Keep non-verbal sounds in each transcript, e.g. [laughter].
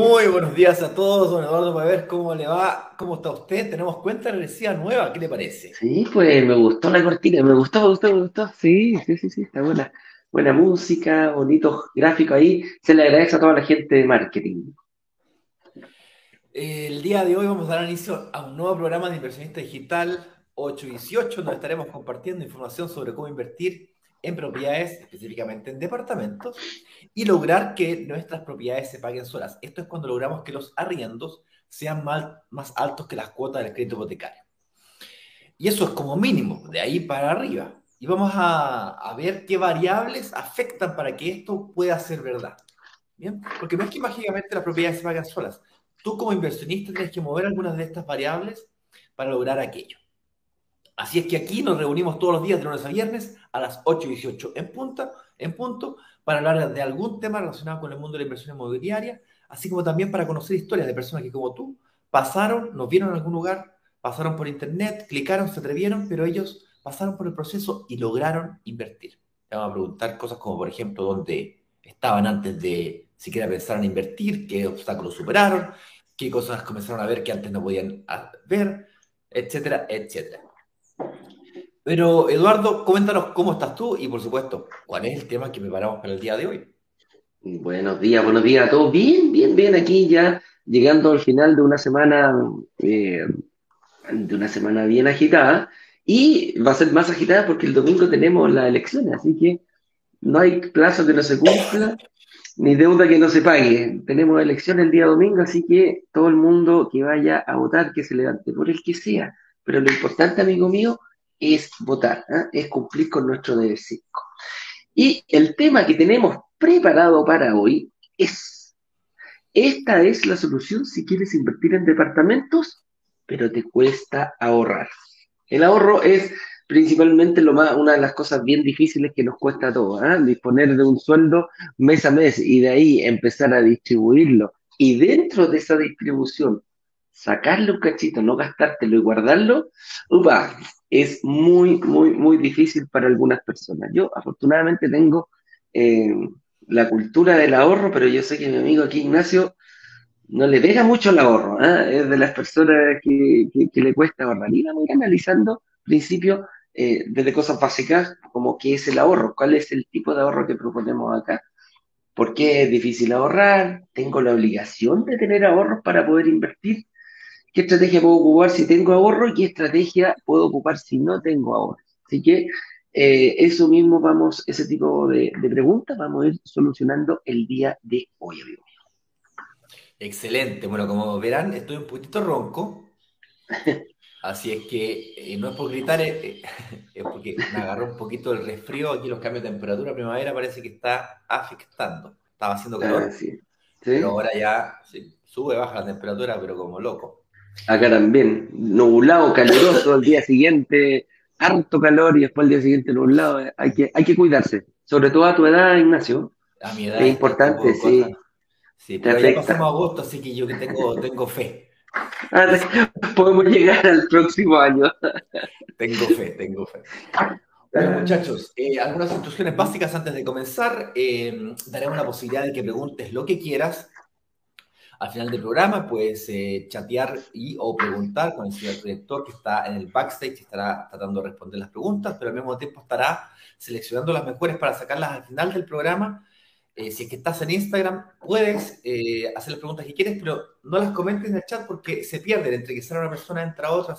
Muy buenos días a todos, don Eduardo, para ver cómo le va, cómo está usted. Tenemos cuenta regresiva nueva, ¿qué le parece? Sí, pues me gustó la cortina, me gustó, me gustó, me gustó. Sí, sí, sí, sí, está buena. Buena música, bonito gráfico ahí. Se le agradece a toda la gente de marketing. El día de hoy vamos a dar inicio a un nuevo programa de inversionista digital 818, donde estaremos compartiendo información sobre cómo invertir en propiedades, específicamente en departamentos, y lograr que nuestras propiedades se paguen solas. Esto es cuando logramos que los arriendos sean más altos que las cuotas del crédito hipotecario. Y eso es como mínimo, de ahí para arriba. Y vamos a, ver qué variables afectan para que esto pueda ser verdad. ¿Bien? Porque no es que mágicamente las propiedades se paguen solas. Tú como inversionista tienes que mover algunas de estas variables para lograr aquello. Así es que aquí nos reunimos todos los días de lunes a viernes a las 8 y 18 en, punta, en punto para hablar de algún tema relacionado con el mundo de la inversión inmobiliaria, así como también para conocer historias de personas que como tú pasaron, nos vieron en algún lugar, pasaron por internet, clicaron, se atrevieron, pero ellos pasaron por el proceso y lograron invertir. Te vamos a preguntar cosas como, por ejemplo, dónde estaban antes de siquiera pensar en invertir, qué obstáculos superaron, qué cosas comenzaron a ver que antes no podían ver, etcétera, etcétera. Pero Eduardo, coméntanos cómo estás tú y por supuesto, cuál es el tema que preparamos para el día de hoy. Buenos días, buenos días a todos. Bien, bien, bien, aquí ya llegando al final de una semana, eh, de una semana bien agitada. Y va a ser más agitada porque el domingo tenemos las elecciones, así que no hay plazo que no se cumpla, ni deuda que no se pague. Tenemos elecciones el día domingo, así que todo el mundo que vaya a votar, que se levante por el que sea. Pero lo importante, amigo mío, es votar, ¿eh? es cumplir con nuestro deber cívico. Y el tema que tenemos preparado para hoy es, esta es la solución si quieres invertir en departamentos, pero te cuesta ahorrar. El ahorro es principalmente lo más, una de las cosas bien difíciles que nos cuesta a todos, ¿eh? disponer de un sueldo mes a mes y de ahí empezar a distribuirlo. Y dentro de esa distribución, sacarle un cachito, no gastártelo y guardarlo, upa, es muy, muy, muy difícil para algunas personas. Yo afortunadamente tengo eh, la cultura del ahorro, pero yo sé que mi amigo aquí, Ignacio, no le pega mucho el ahorro, ¿eh? es de las personas que, le cuesta ahorrar. Y vamos a ir analizando principio eh, desde cosas básicas, como qué es el ahorro, cuál es el tipo de ahorro que proponemos acá, por qué es difícil ahorrar, tengo la obligación de tener ahorros para poder invertir, qué estrategia puedo ocupar si tengo ahorro y qué estrategia puedo ocupar si no tengo ahorro. Así que eh, eso mismo vamos, ese tipo de, preguntas vamos a ir solucionando el día de hoy, amigo Excelente. Bueno, como verán, estoy un poquito ronco. [laughs] Así es que eh, no es por gritar, eh, [laughs] es porque me agarró un poquito el resfrío. Aquí los cambios de temperatura primavera parece que está afectando. Estaba haciendo calor. Ah, pero ahora ya sube, baja la temperatura, pero como loco. Acá también, nublado, caluroso al día siguiente, harto calor y después al día siguiente nublado. Hay que, hay que cuidarse, sobre todo a tu edad, Ignacio. A mi edad. Es importante, sí. Sí, pero ya pasamos agosto, así que yo que tengo, tengo fe. Ah, podemos llegar al próximo año. tengo fe, tengo fe. Bueno, muchachos, eh, algunas instrucciones básicas antes de comenzar. Eh, daremos la posibilidad de que preguntes lo que quieras al final del programa puedes eh, chatear y o preguntar con el señor director que está en el backstage, y estará tratando de responder las preguntas, pero al mismo tiempo estará seleccionando las mejores para sacarlas al final del programa. Eh, si es que estás en Instagram, puedes eh, hacer las preguntas que quieres, pero no las comentes en el chat porque se pierden. Entre que sale una persona, entra otra,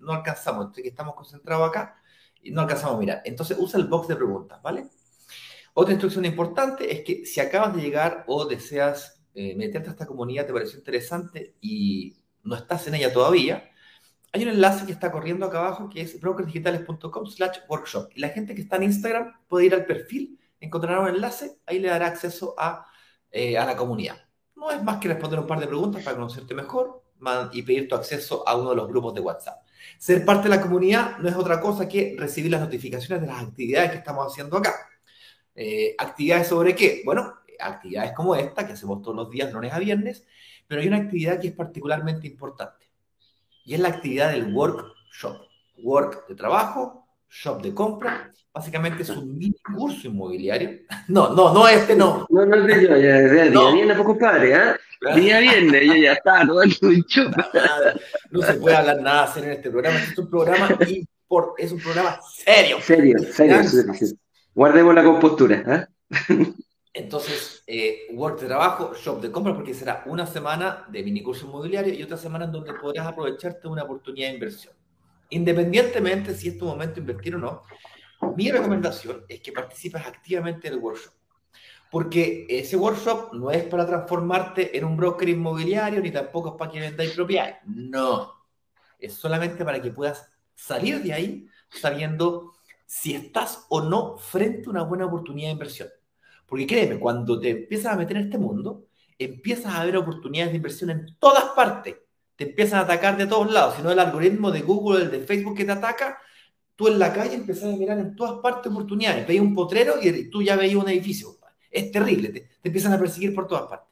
no alcanzamos. Entre que estamos concentrados acá y no alcanzamos a mirar. Entonces usa el box de preguntas, ¿vale? Otra instrucción importante es que si acabas de llegar o deseas eh, meterte esta comunidad te pareció interesante y no estás en ella todavía, hay un enlace que está corriendo acá abajo que es brokersdigitales.com slash workshop. Y la gente que está en Instagram puede ir al perfil, encontrará un enlace, ahí le dará acceso a, eh, a la comunidad. No es más que responder un par de preguntas para conocerte mejor y pedir tu acceso a uno de los grupos de WhatsApp. Ser parte de la comunidad no es otra cosa que recibir las notificaciones de las actividades que estamos haciendo acá. Eh, ¿Actividades sobre qué? Bueno, actividades como esta, que hacemos todos los días, lunes a viernes, pero hay una actividad que es particularmente importante. Y es la actividad del workshop. Work de trabajo, shop de compra. Básicamente es un mini curso inmobiliario. [laughs] No, no, no este no. [laughs] No, no yo, ya, ya, no. viene poco padre, ¿eh? Día viernes, yo ya estaba todo el [laughs] No se puede hablar nada serio en este programa. Este es un programa, es un programa serio. Serio, serio, serio. Guardemos la compostura. ¿eh? Entonces, eh, work de trabajo, shop de compra, porque será una semana de mini curso inmobiliario y otra semana en donde podrás aprovecharte una oportunidad de inversión. Independientemente si es tu momento de invertir o no, mi recomendación es que participes activamente en el workshop. Porque ese workshop no es para transformarte en un broker inmobiliario ni tampoco es para que vendáis propiedades. No. Es solamente para que puedas salir de ahí sabiendo si estás o no frente a una buena oportunidad de inversión. Porque créeme, cuando te empiezas a meter en este mundo, empiezas a ver oportunidades de inversión en todas partes. Te empiezan a atacar de todos lados. Si no el algoritmo de Google, el de Facebook que te ataca, tú en la calle empiezas a mirar en todas partes oportunidades. Veías un potrero y tú ya veías un edificio. Es terrible, te, empiezan a perseguir por todas partes.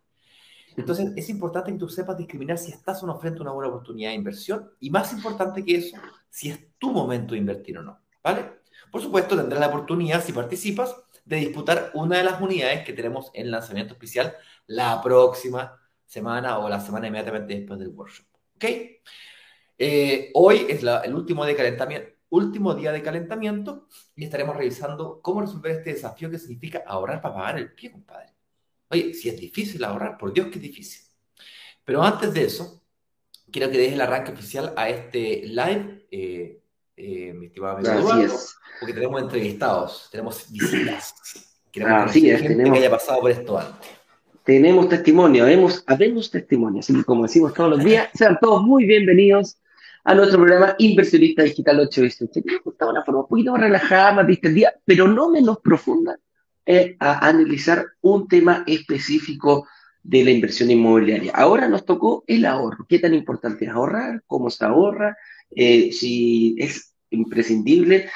Entonces, es importante que tú sepas discriminar si estás o no frente a una buena oportunidad de inversión y más importante que eso, si es tu momento de invertir o no. ¿Vale? Por supuesto, tendrás la oportunidad, si participas, de disputar una de las unidades que tenemos en lanzamiento especial la próxima semana o la semana inmediatamente después del workshop. ¿Ok? Eh, hoy es el último, de calentamiento, último día de calentamiento y estaremos revisando cómo resolver este desafío que significa ahorrar para pagar el pie, compadre. Oye, si es difícil ahorrar, por Dios que es difícil. Pero antes de eso, quiero que deje el arranque oficial a este live, eh, eh, mi estimado amigo porque tenemos entrevistados, tenemos visitas. Queremos Así es, gente que haya pasado por esto antes. Tenemos testimonio, hemos, habemos testimonio, así que como decimos todos los días, sean todos muy bienvenidos a nuestro programa Inversionista Digital 818, que nos gustaba una forma un poquito más relajada, más distendida, pero no menos profunda, eh, a analizar un tema específico de la inversión inmobiliaria. Ahora nos tocó el ahorro. ¿Qué tan importante es ahorrar? ¿Cómo se ahorra? Eh, si es imprescindible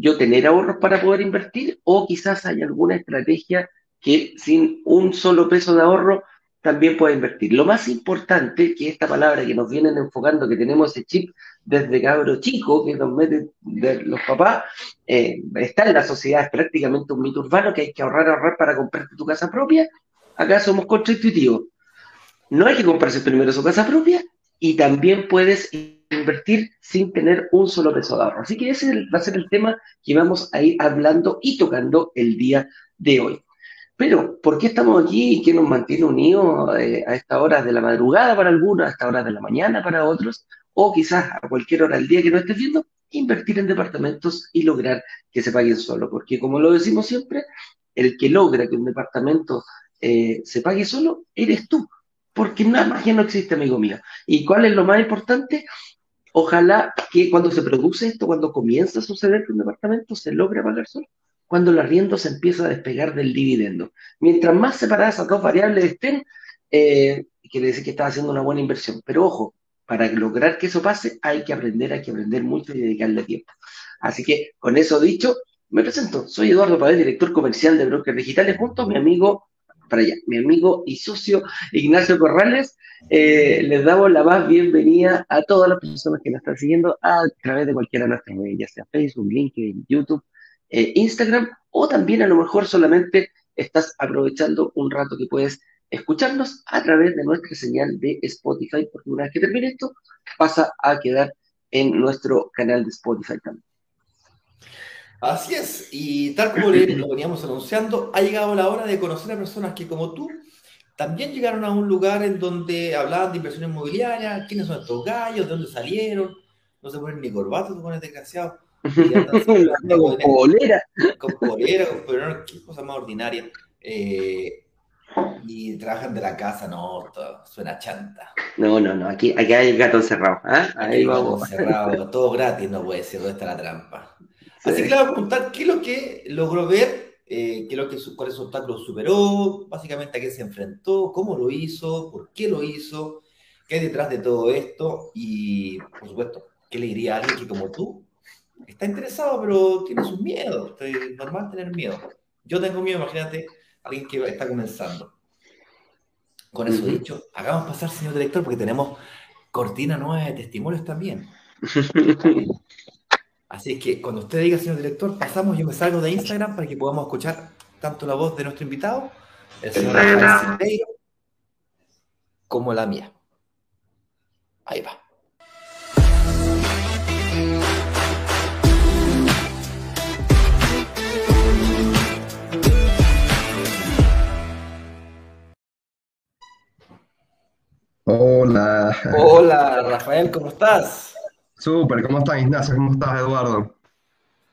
yo tener ahorros para poder invertir o quizás hay alguna estrategia que sin un solo peso de ahorro también puede invertir. Lo más importante, que esta palabra que nos vienen enfocando, que tenemos ese chip desde cabro chico, que nos meten de los papás, eh, está en la sociedad, es prácticamente un mito urbano que hay que ahorrar, ahorrar para comprarte tu casa propia. Acá somos contraintuitivos. No hay que comprarse primero su casa propia y también puedes invertir sin tener un solo peso de ahorro. Así que ese va a ser el tema que vamos a ir hablando y tocando el día de hoy. Pero, ¿por qué estamos aquí y qué nos mantiene unidos eh, a estas horas de la madrugada para algunos, a estas horas de la mañana para otros, o quizás a cualquier hora del día que no estés viendo? Invertir en departamentos y lograr que se paguen solo. Porque, como lo decimos siempre, el que logra que un departamento eh, se pague solo eres tú. Porque más ya no existe, amigo mío. ¿Y cuál es lo más importante? Ojalá que cuando se produce esto, cuando comienza a suceder que un departamento se logre pagar solo cuando el arriendo se empieza a despegar del dividendo. Mientras más separadas esas dos variables estén, eh, quiere decir que estás haciendo una buena inversión. Pero ojo, para lograr que eso pase, hay que aprender, hay que aprender mucho y dedicarle tiempo. Así que, con eso dicho, me presento. Soy Eduardo Pavel, director comercial de Brokers Digitales, junto a mi amigo, para allá, mi amigo y socio Ignacio Corrales. Eh, les damos la más bienvenida a todas las personas que nos están siguiendo a través de cualquiera de nuestras redes, ya sea Facebook, LinkedIn, YouTube, eh, Instagram o también a lo mejor solamente estás aprovechando un rato que puedes escucharnos a través de nuestra señal de Spotify, porque una vez que termine esto, pasa a quedar en nuestro canal de Spotify también. Así es, y tal como lo veníamos anunciando, ha llegado la hora de conocer a personas que como tú también llegaron a un lugar en donde hablaban de inversión inmobiliaria, quiénes son estos gallos, de dónde salieron, no se ponen ni corbatas, se ponen desgraciados [laughs] con polera. Con polera, con qué cosa más ordinaria. Eh, y trabajan de la casa, no, suena chanta. No, no, no, aquí, aquí hay gato encerrado. ¿eh? Ahí vamos. Encerrado, todo gratis, no puede ser, ¿dónde está la trampa? Así que le voy a preguntar qué es lo que logró ver, eh, qué es lo que, cuáles obstáculos superó, básicamente a qué se enfrentó, cómo lo hizo, por qué lo hizo, qué hay detrás de todo esto y, por supuesto, qué le diría a alguien que como tú está interesado, pero tiene sus miedos. Es normal tener miedo. Yo tengo miedo, imagínate, alguien que está comenzando. Con eso dicho, hagamos pasar, señor director, porque tenemos cortina nueva de testimonios también. [laughs] Así es que cuando usted diga, señor director, pasamos, yo me salgo de Instagram para que podamos escuchar tanto la voz de nuestro invitado, el señor Rafael como la mía. Ahí va. Hola. Hola, Rafael, ¿cómo estás? Súper, ¿cómo estás, Ignacio? ¿Cómo estás, Eduardo?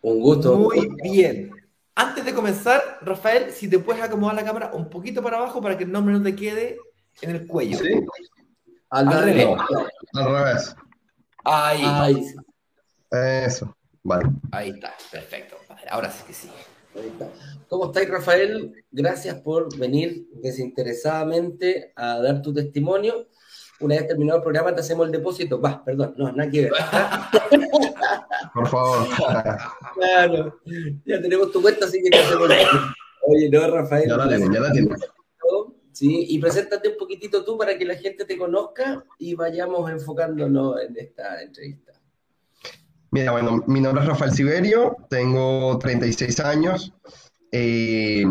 Un gusto. Muy bien. Antes de comenzar, Rafael, si te puedes acomodar la cámara un poquito para abajo para que el nombre no te quede en el cuello. ¿Sí? Al, Al revés. Al revés. Ahí. Eso. Vale. ahí está, perfecto. Vale, ahora sí que sí. Ahí está. ¿Cómo estáis, Rafael? Gracias por venir desinteresadamente a dar tu testimonio. Una vez terminado el programa, te hacemos el depósito. Va, perdón, no, nada que ver. [laughs] Por favor. Claro, ya tenemos tu cuenta, así que te hacemos Oye, no, Rafael. Ya la tengo, ya la tengo. Sí, y preséntate un poquitito tú para que la gente te conozca y vayamos enfocándonos en esta entrevista. Mira, bueno, mi nombre es Rafael Siberio, tengo 36 años. eh,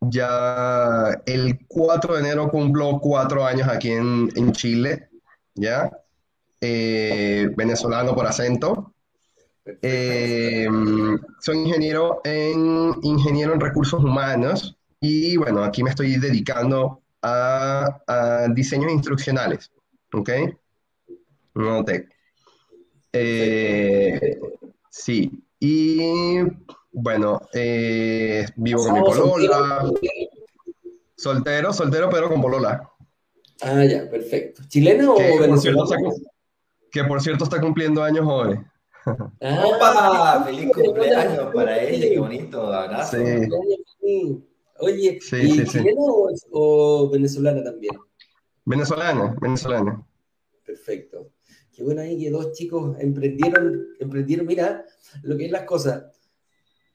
ya el 4 de enero cumplo cuatro años aquí en, en Chile, ¿ya? Eh, venezolano por acento. Eh, soy ingeniero en, ingeniero en recursos humanos y bueno, aquí me estoy dedicando a, a diseños instruccionales, ¿ok? No te- eh, sí, y bueno, eh, vivo con mi ¿Casado, polola, soltero? soltero, soltero, pero con polola, Ah, ya, perfecto. ¿Chilena o que por cierto venezolana? está, que por cierto está cumpliendo años hoy. Ah, ¡Opa! ¡Feliz cumpleaños para ella! ¡Qué bonito! Abrazo. Sí. Oye, Sí, ¿y sí, sí. chilena o, o venezolana también? Venezolana, venezolana. Perfecto. Qué bueno ahí que dos chicos emprendieron, emprendieron, mira lo que es las cosas.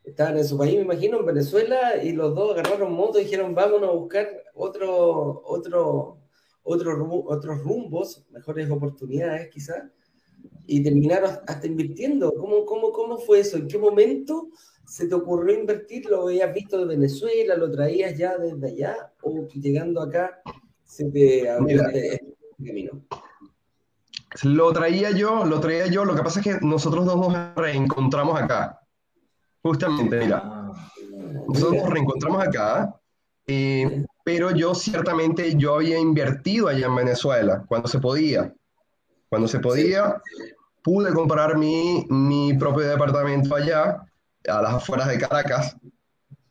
Estaban en su país, me imagino, en Venezuela, y los dos agarraron moto y dijeron, vámonos a buscar otro, otro, otro, otros rumbos, mejores oportunidades quizás, y terminaron hasta invirtiendo. ¿Cómo, cómo, ¿Cómo fue eso? ¿En qué momento se te ocurrió invertir? ¿Lo habías visto de Venezuela? ¿Lo traías ya desde allá? ¿O llegando acá se te abrió Mira. este este camino? Lo traía yo, lo traía yo, lo que pasa es que nosotros dos nos reencontramos acá. Justamente, mira, nosotros nos reencontramos acá, eh, pero yo ciertamente yo había invertido allá en Venezuela, cuando se podía. Cuando se podía, pude comprar mi, mi propio departamento allá, a las afueras de Caracas,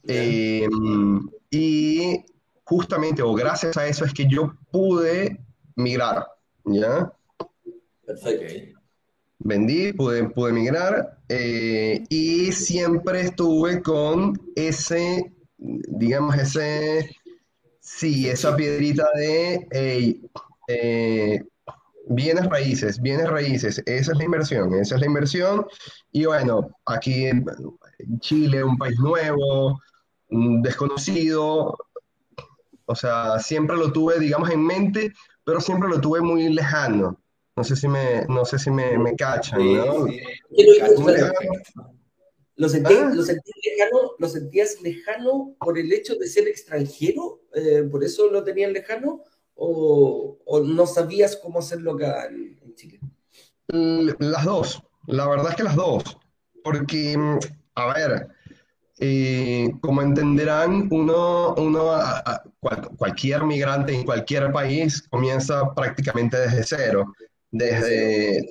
eh, y justamente, o gracias a eso, es que yo pude migrar, ¿ya? Perfecto. Vendí, pude, pude migrar eh, y siempre estuve con ese, digamos, ese, sí, esa piedrita de hey, eh, bienes raíces, bienes raíces, esa es la inversión, esa es la inversión. Y bueno, aquí en Chile, un país nuevo, desconocido, o sea, siempre lo tuve, digamos, en mente, pero siempre lo tuve muy lejano. No sé si me, no sé si me, me cachan, ¿no? sí. ¿Qué lo sentías, Ah. lo sentías lejano, ¿Lo sentías lejano por el hecho de ser extranjero? Eh, ¿Por eso lo tenías lejano? ¿O, o no sabías cómo hacerlo acá en, en Chile? Las dos, la verdad es que las dos, porque, mm, a ver, eh, como entenderán, uno, uno a- a- cual- cualquier migrante en cualquier país comienza prácticamente desde cero, desde,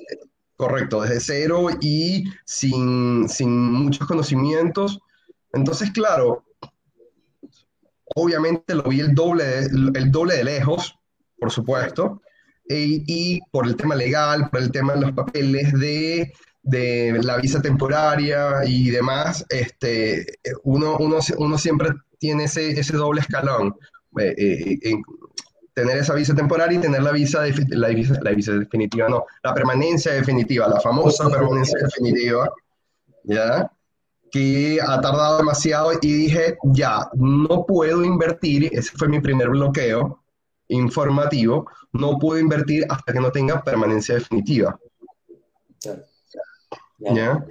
correcto, desde cero y sin, sin muchos conocimientos. Entonces, claro, obviamente lo vi el doble de, el doble de lejos, por supuesto, e- y por el tema legal, por el tema de los papeles de, de la visa temporaria y demás, este, uno, uno, uno siempre tiene ese, ese doble escalón. eh, eh, tener esa visa temporaria y tener la visa, la visa, la visa definitiva, no, la permanencia definitiva, la famosa permanencia definitiva, ¿ya? que ha tardado demasiado y dije, ya, no puedo invertir, ese fue mi primer bloqueo informativo, no puedo invertir hasta que no tenga permanencia definitiva. Claro. ¿Ya?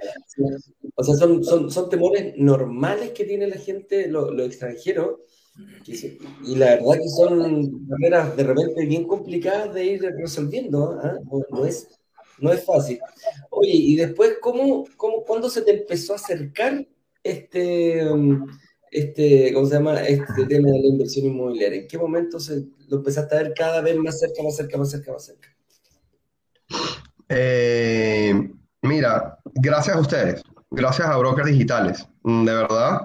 O sea, son, son, son temores normales que tiene la gente, los los extranjeros, Y la verdad que son maneras de repente bien complicadas de ir resolviendo, ¿ah? no, es, no es fácil. Oye, y después, ¿cómo, cómo, ¿cuándo se te empezó a acercar este, um, este, ¿cómo se llama? Este tema de la inversión inmobiliaria? ¿En qué momento se, lo empezaste a ver cada vez más cerca, más cerca, más cerca, más cerca? Eh, mira, gracias a ustedes, gracias a Brokers Digitales, de verdad,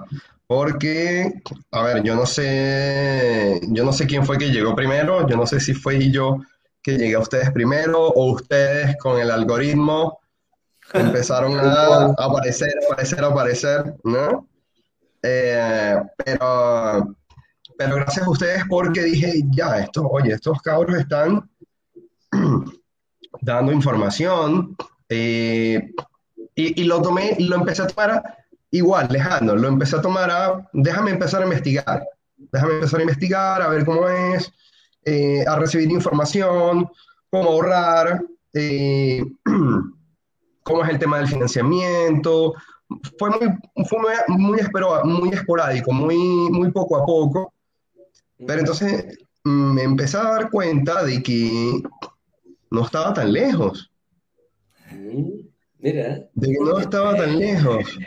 porque, a ver, yo no sé, yo no sé quién fue que llegó primero, yo no sé si fue yo que llegué a ustedes primero o ustedes con el algoritmo [laughs] empezaron a aparecer, aparecer, aparecer, ¿no? Eh, pero, pero gracias a ustedes porque dije, ya, esto, oye, estos cabros están [clears throat] dando información eh, y, y, lo tomé lo empecé a tomar igual, lejano, lo empecé a tomar a, déjame empezar a investigar, déjame empezar a investigar, a ver cómo es, eh, a recibir información, cómo ahorrar, eh, [clears throat] cómo es el tema del financiamiento. Fue muy, fue muy, muy esporádico, muy, muy poco a poco, pero entonces mm, me empecé a dar cuenta de que no estaba tan lejos. Mira. De que no estaba tan lejos.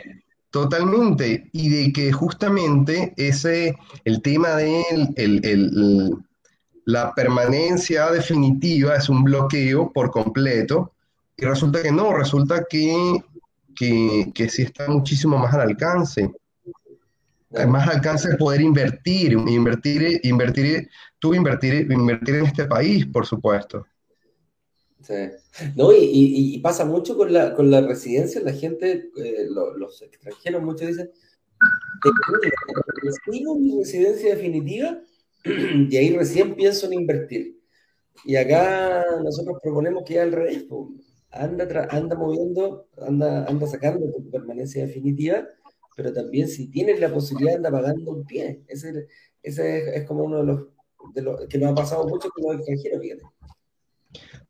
Totalmente, y de que justamente ese, el tema de el, la permanencia definitiva es un bloqueo por completo, y resulta que no, resulta que, que, que sí está muchísimo más al alcance. Más alcance de poder invertir, invertir, invertir, tú invertir, invertir en este país, por supuesto. No, y, pasa mucho con la, con la residencia, la gente, eh, los extranjeros muchos dicen, tengo mi residencia definitiva [clears throat] y ahí recién pienso en invertir. Y acá nosotros proponemos que al revés, anda, anda moviendo, anda, anda sacando tu permanencia definitiva, pero también si tienes la posibilidad anda pagando un pie. Ese, ese es, como uno de los, de los que nos ha pasado mucho con los extranjeros, fíjate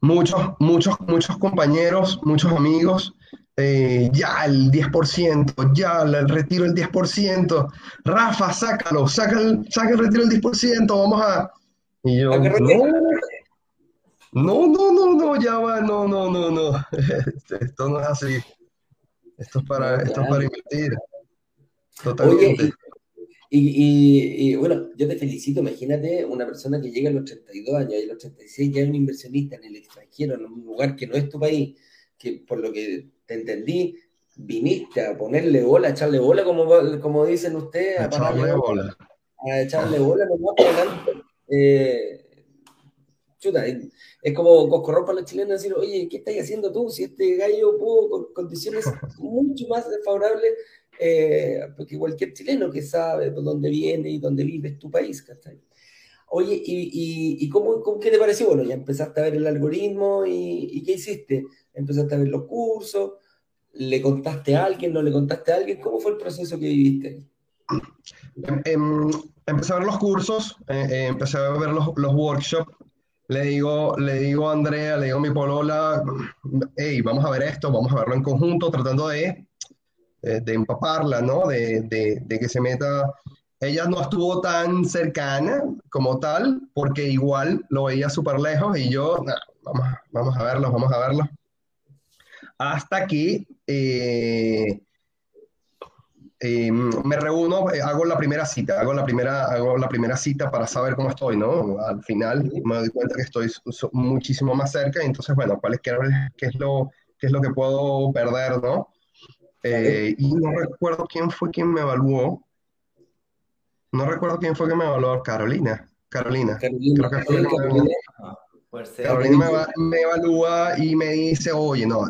muchos, muchos, muchos compañeros, muchos amigos, eh, ya el 10%, ya el retiro el 10%, Rafa, sácalo, saca el, saca el retiro el 10%, vamos a... Y yo, no, no, no, no, ya va, no, no, no, no, [laughs] esto no es así, esto es para, esto es para invertir, totalmente. Y, bueno, yo te felicito, imagínate una persona que llega a los 32 años y a los 36 ya es un inversionista en el extranjero, en un lugar que no es tu país, que por lo que te entendí, viniste a ponerle bola, a echarle bola, como, como dicen ustedes, a, echarle bola. A echarle bola, eh, chuta, es como coscorrón para los chilenos decir, oye, ¿qué estás haciendo tú? Si este gallo pudo con condiciones [laughs] mucho más desfavorables eh, porque cualquier chileno que sabe de dónde viene y dónde vive es tu país, ¿cachai? Oye, ¿y, y, cómo, qué te pareció? Bueno, ya empezaste a ver el algoritmo y, ¿qué hiciste? Empezaste a ver los cursos, ¿le contaste a alguien, no le contaste a alguien? ¿Cómo fue el proceso que viviste ahí? Em, em, empecé a ver los cursos, eh, eh, empecé a ver los, los, workshops. Le digo, le digo a Andrea, le digo a mi polola, hey, vamos a ver esto, vamos a verlo en conjunto, tratando de eh, de empaparla, ¿no? De, de, que se meta. Ella no estuvo tan cercana como tal, porque igual lo veía súper lejos y yo, vamos, vamos a verlo, vamos a verlo. Hasta que eh, eh, me reúno, hago la primera cita, hago la primera, hago la primera cita para saber cómo estoy, ¿no? Al final me doy cuenta que estoy muchísimo más cerca y entonces, bueno, ¿cuál es, qué, qué es, lo, qué es lo que puedo perder, ¿no? Eh, y no recuerdo quién fue quien me evaluó. No recuerdo quién fue quien me evaluó. Carolina. Carolina. Carolina, Creo que fue Carolina me, evalúa y me dice, oye, no,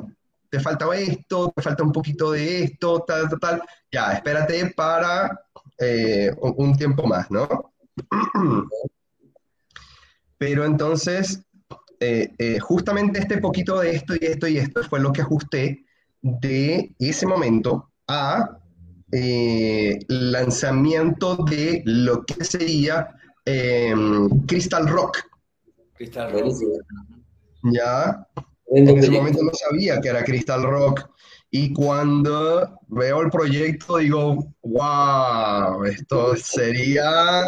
te faltaba esto, te falta un poquito de esto, tal, tal, tal. Ya, espérate para eh, un, tiempo más, ¿no? [clears throat] Pero entonces, eh, justamente este poquito de esto y esto y esto fue lo que ajusté de ese momento a eh, lanzamiento de lo que sería em, Crystal Rock. Crystal Rock. Ya. En ese momento no sabía que era Crystal Rock. Y cuando veo el proyecto digo, wow, esto sería,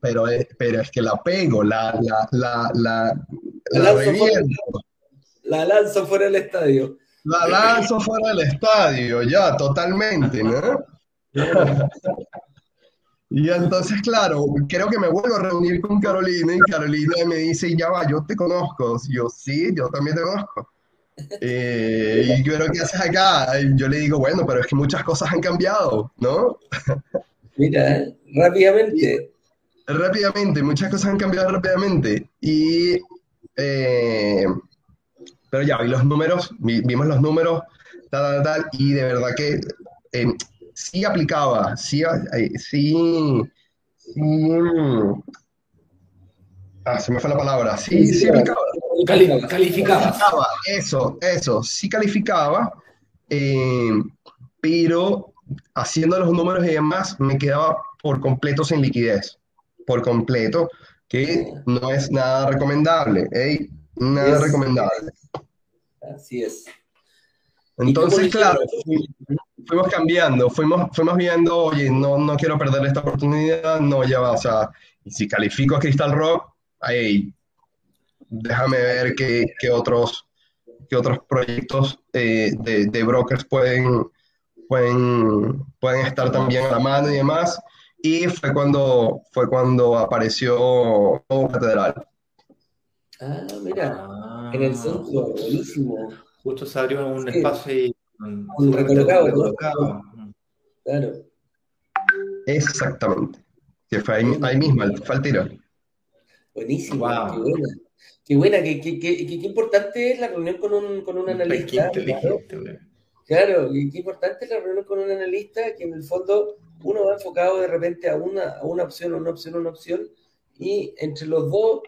pero, pero es que la pego, la, la, la, la, la, la lanzo fuera del estadio. La lanzo fuera del estadio, ya, totalmente, ¿no? [laughs] Y entonces, claro, creo que me vuelvo a reunir con Carolina y Carolina me dice, ya va, yo te conozco. yo, sí, yo también te conozco. Eh, y yo, ¿qué haces acá? yo le digo, bueno, pero es que muchas cosas han cambiado, ¿no? [laughs] Mira, rápidamente. rápidamente, muchas cosas han cambiado rápidamente. Y, eh, pero ya, vi los números, vimos los números, tal, tal, tal, y de verdad que eh, sí aplicaba, sí, sí, sí, ah, se me fue la palabra, sí, sí aplicaba. calificaba. Eso, eso, sí calificaba, eh, pero haciendo los números y demás me quedaba por completo sin liquidez, por completo, que no es nada recomendable. Nada recomendable. Así es. Entonces, claro, fuimos cambiando, fuimos, fuimos viendo, oye, no, no quiero perder esta oportunidad, no, ya va, o sea, si califico a Crystal Rock, ahí, déjame ver qué, qué otros, qué otros proyectos eh, de, de, brokers pueden, pueden, pueden estar también a la mano y demás. Y fue cuando, fue cuando apareció Catedral. Ah, mira, en el centro, buenísimo. Justo se abrió un espacio y un recolocado. Claro. Exactamente. Que fue ahí, mismo, fue al tiro. Buenísimo, qué buena. Qué buena, qué, qué, qué, qué, importante es la reunión con un, con un analista. Claro, qué importante es la reunión con un analista que en el fondo uno va enfocado de repente a una, a una opción, a una opción, a una opción, y entre los dos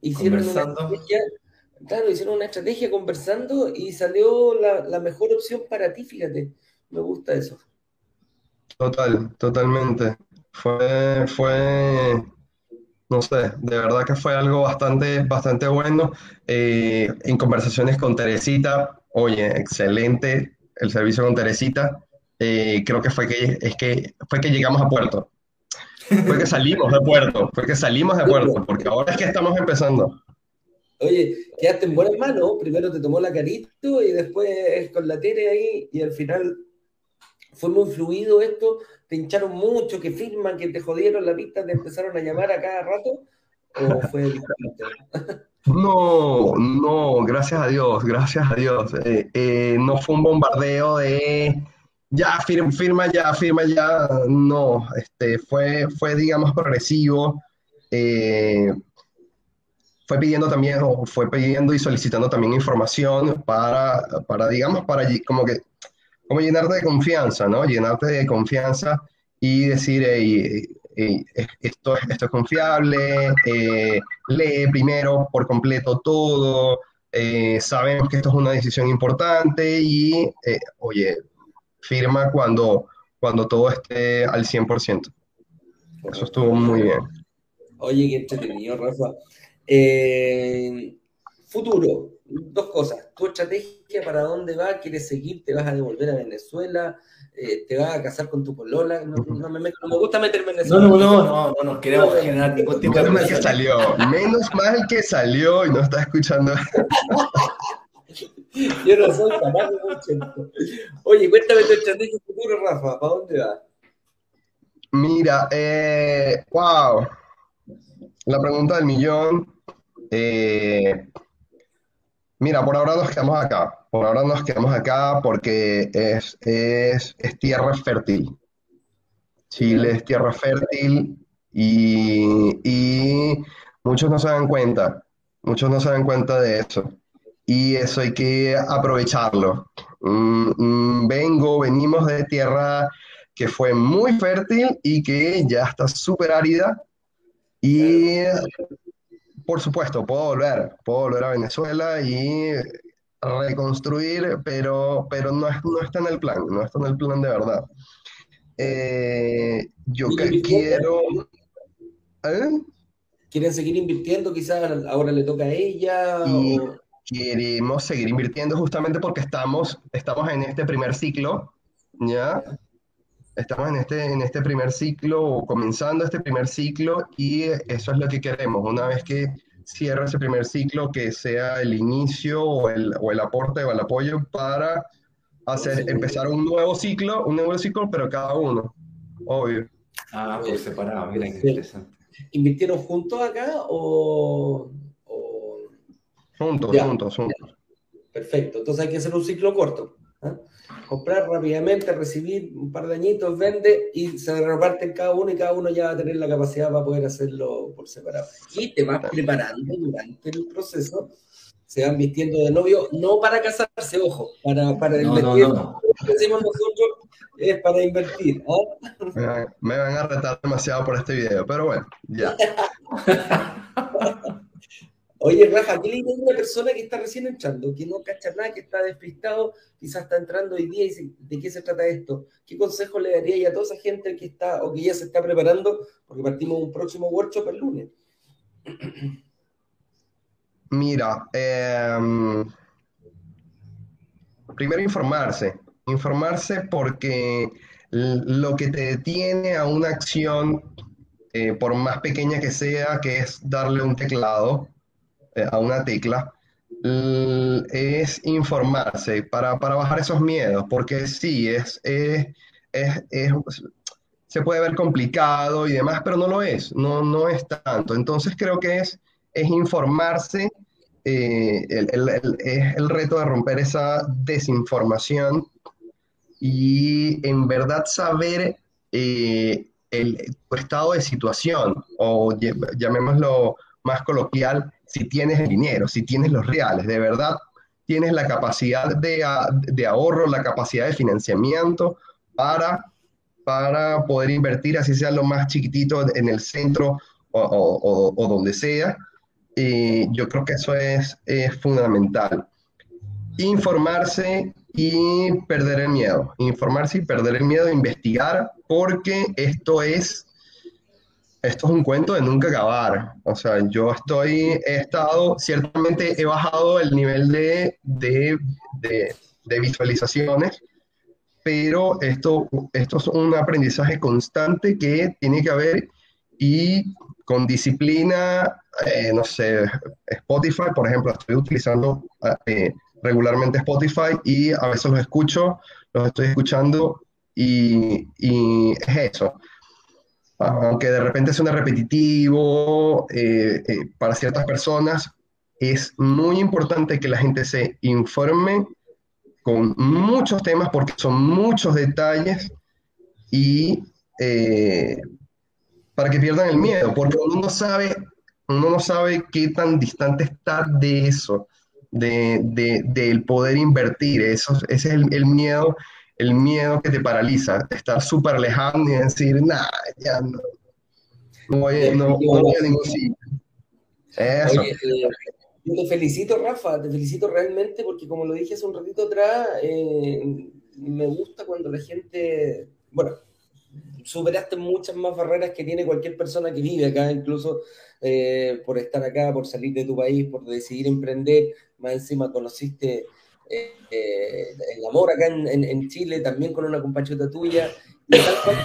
hicieron una estrategia Claro, hicieron una estrategia conversando y salió la, mejor opción para ti, fíjate. Me gusta eso. Total, totalmente. Fue, fue, no sé, de verdad que fue algo bastante, bastante bueno. Eh, en conversaciones con Teresita, oye, excelente el servicio con Teresita. Eh, creo que fue que, es que fue que llegamos a puerto. Fue que salimos de puerto, fue que salimos de puerto, porque ahora es que estamos empezando. Oye, quedaste en buenas manos. Primero te tomó la carito y después con la tele ahí y al final fue muy fluido esto. Te hincharon mucho, que firman, que te jodieron la pista, te empezaron a llamar a cada rato. ¿O fue [laughs] No, no, gracias a Dios, gracias a Dios. Eh, eh, no fue un bombardeo de ya firma, firma ya, firma ya. No, este, fue, fue digamos, progresivo. Eh, fue pidiendo también, o fue pidiendo y solicitando también información para, para digamos, para como que, como llenarte de confianza, ¿no? Llenarte de confianza y decir, esto, esto es confiable, eh, lee primero por completo todo, eh, sabemos que esto es una decisión importante y, oye, firma cuando, cuando todo esté al 100%. Eso estuvo muy bien. Oye, qué entretenido, Rafa. Eh, futuro, dos cosas. Tu estrategia, para dónde va, quieres seguir, te vas a devolver a Venezuela, eh, te vas a casar con tu polola. No, me, gusta meterme en eso. No, no, no, no, no, no queremos generar ningún tipo Menos mal que salió, menos mal que salió y no está escuchando. [laughs] Yo no soy capaz. Oye, cuéntame tu estrategia futuro, Rafa, ¿para dónde va? Mira, eh, wow. La pregunta del millón. Eh, mira, por ahora nos quedamos acá. Por ahora nos quedamos acá porque es, tierra fértil. Chile es tierra fértil y, muchos no se dan cuenta. Muchos no se dan cuenta de eso. Y eso hay que aprovecharlo. Mm, mm, vengo, venimos de tierra que fue muy fértil y que ya está súper árida. Y por supuesto, puedo volver, puedo volver a Venezuela y reconstruir, pero, pero no, no está en el plan, no está en el plan de verdad. Eh, yo que quiero... ¿eh? ¿Quieren seguir invirtiendo? Quizás ahora le toca a ella. Queremos seguir invirtiendo justamente porque estamos, estamos en este primer ciclo, ¿ya? Estamos en este, en este primer ciclo, o comenzando este primer ciclo, y eso es lo que queremos. Una vez que cierre ese primer ciclo, que sea el inicio o el, o el aporte o el apoyo para hacer, empezar un nuevo ciclo, un nuevo ciclo, pero cada uno, obvio. Ah, por separado, mira qué interesante. ¿Invirtieron juntos acá o...? Juntos, juntos, juntos. Perfecto, entonces hay que hacer un ciclo corto. ¿ah? Comprar rápidamente, recibir un par de añitos, vende y se reparten cada uno y cada uno ya va a tener la capacidad para poder hacerlo por separado. Y te vas preparando durante el proceso se van vistiendo de novio, no para casarse, ojo, para, para invertir. No, no. Decimos nosotros es para invertir. ¿ah? Me, van a retar demasiado por este video, pero bueno, ya. [laughs] Oye, Rafa, ¿qué le una persona que está recién entrando, que no cacha nada, que está despistado, quizás está entrando hoy día y dice, ¿de qué se trata esto? ¿Qué consejo le daría a toda esa gente que está o que ya se está preparando? Porque partimos un próximo workshop el lunes. Mira, em, primero informarse, informarse porque lo que te detiene a una acción, eh, por más pequeña que sea, que es darle un teclado a una tecla, es informarse para, bajar esos miedos, porque sí, es, es, se puede ver complicado y demás, pero no lo es, no, no es tanto. Entonces creo que es es informarse, eh, es el reto de romper esa desinformación y en verdad saber eh, el, tu estado de situación, o llamémoslo más coloquial, si tienes el dinero, si tienes los reales, de verdad tienes la capacidad de, de ahorro, la capacidad de financiamiento para, para poder invertir, así sea lo más chiquitito en el centro o, donde sea, yo creo que eso es, fundamental. Informarse y perder el miedo. Informarse y perder el miedo, investigar, porque esto es, esto es un cuento de nunca acabar. O sea, yo estoy, he estado, ciertamente he bajado el nivel de, de, de, visualizaciones, pero esto, esto es un aprendizaje constante que tiene que haber y con disciplina, eh, no sé, Spotify, por ejemplo, estoy utilizando eh, regularmente Spotify y a veces los escucho, los estoy escuchando y, es eso. Aunque de repente suene repetitivo eh, para ciertas personas, es muy importante que la gente se informe con muchos temas porque son muchos detalles y para que pierdan el miedo, porque uno no sabe, uno no sabe qué tan distante está de eso, de, del poder invertir. Eso, ese es el, miedo, el miedo que te paraliza, estar súper lejano y decir, nah, ya no, no voy, a ningún sitio. Eso. Eh, yo te felicito, Rafa, te felicito realmente porque como lo dije hace un ratito atrás, eh, me gusta cuando la gente, bueno, superaste muchas más barreras que tiene cualquier persona que vive acá, incluso eh, por estar acá, por salir de tu país, por decidir emprender, más encima conociste eh, eh, el amor acá en, Chile, también con una compachota tuya, y tal cual,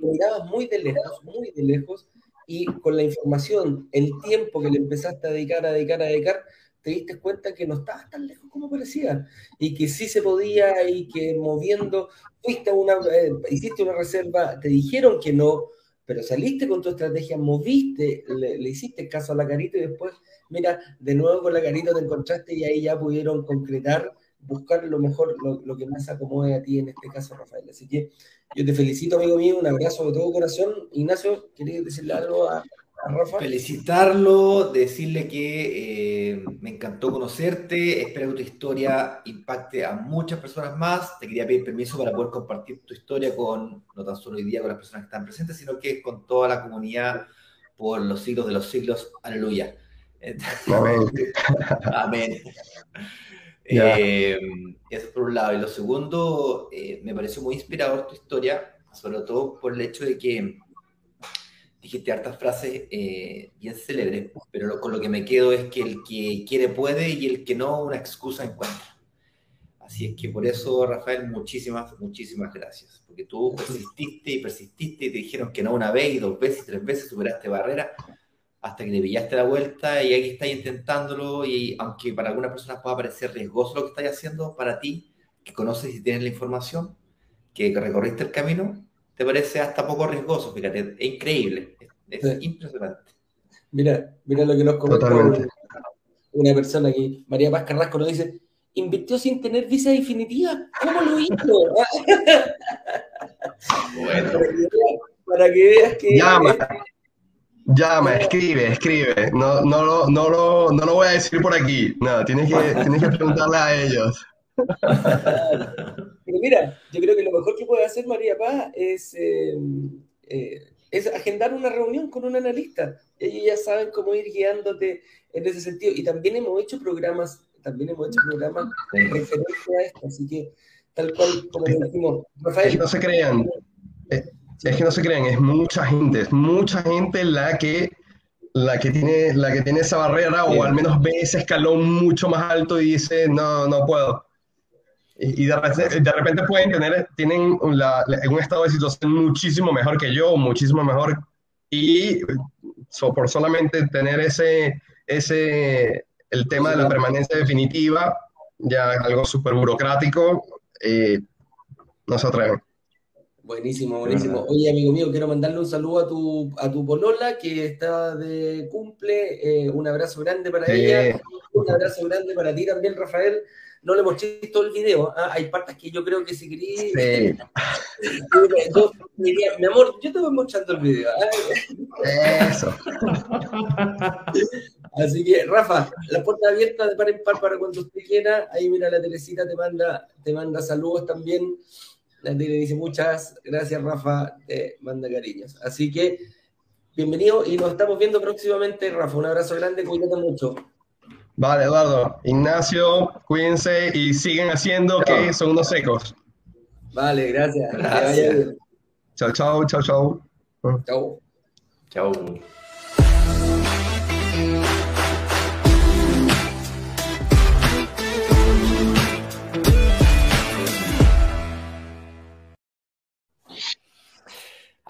mirabas muy de lejos, muy de lejos, y con la información, el tiempo que le empezaste a dedicar, a dedicar, a dedicar, te diste cuenta que no estabas tan lejos como parecía y que sí se podía y que moviendo, fuiste una, eh, hiciste una reserva, te dijeron que no, pero saliste con tu estrategia, moviste, le, hiciste caso a la carita y después, mira, de nuevo con la carita te encontraste y ahí ya pudieron concretar, buscar lo mejor, lo, que más acomode a ti en este caso, Rafael. Así que yo te felicito, amigo mío, un abrazo de todo corazón. Ignacio, ¿querías decirle algo a, Felicitarlo, decirle que eh, me encantó conocerte, espero que tu historia impacte a muchas personas más. Te quería pedir permiso para poder compartir tu historia con, no tan solo hoy día con las personas que están presentes, sino que con toda la comunidad por los siglos de los siglos. Aleluya. [laughs] [laughs] Amén. [laughs] Amén. Eh, eso por un lado. Y lo segundo, eh, me pareció muy inspirador tu historia, sobre todo por el hecho de que dijiste hartas frases eh, bien célebres, pero con lo que me quedo es que el que quiere puede y el que no, una excusa encuentra. Así es que por eso, Rafael, muchísimas, muchísimas gracias. Porque tú persististe y persististe y te dijeron que no una vez y dos veces y tres veces superaste barrera hasta que te pillaste la vuelta y aquí estás intentándolo y aunque para algunas personas pueda parecer riesgoso lo que estás haciendo, para ti, que conoces y tienes la información, que recorriste el camino, te parece hasta poco riesgoso, fíjate, es increíble, es, impresionante. Mira, mira lo que nos comentó una persona aquí, María Paz Carrasco, nos dice, invirtió sin tener visa definitiva, ¿cómo lo hizo? [laughs] bueno. [laughs] Para que veas que... Llama, llama, escribe, escribe, no, no, lo, no, lo, no lo voy a decir por aquí, no, tienes que, [laughs] tienes que preguntarle a ellos. Pero mira, yo creo que lo mejor que puede hacer María Paz es, eh, eh, es agendar una reunión con un analista. Ellos ya saben cómo ir guiándote en ese sentido. Y también hemos hecho programas, también hemos hecho programas referentes a esto. Así que, tal cual como decimos, Rafael. No se crean. Eh, es que no se crean, es mucha gente, es mucha gente la que la que tiene, la que tiene esa barrera o al menos ve ese escalón mucho más alto y dice, no, no puedo. Y, de, repente, pueden tener, tienen un estado de situación muchísimo mejor que yo, muchísimo mejor. Y por solamente tener ese, ese, el tema de la permanencia definitiva, ya algo súper burocrático, eh, no se atreven. Buenísimo, buenísimo. Oye, amigo mío, quiero mandarle un saludo a tu, a tu polola que está de cumple. Eh, un abrazo grande para ella. Un abrazo grande para ti también, Rafael no le mostré todo el video. ¿ah? Hay partes que yo creo que si quería. Sí. [laughs] mi amor, yo te voy mostrando el video. ¿ah? Eso. [laughs] Así que, Rafa, la puerta abierta de par en par para cuando usted quiera. Ahí mira la Teresita, te manda, te manda saludos también. La Tele dice muchas gracias, Rafa, te manda cariños. Así que, bienvenido y nos estamos viendo próximamente, Rafa. Un abrazo grande, cuídate mucho. Vale, Eduardo. Ignacio, cuídense y siguen haciendo que son unos secos. Vale, gracias. gracias. Chao, chao, chao, chao. Chao. Chao.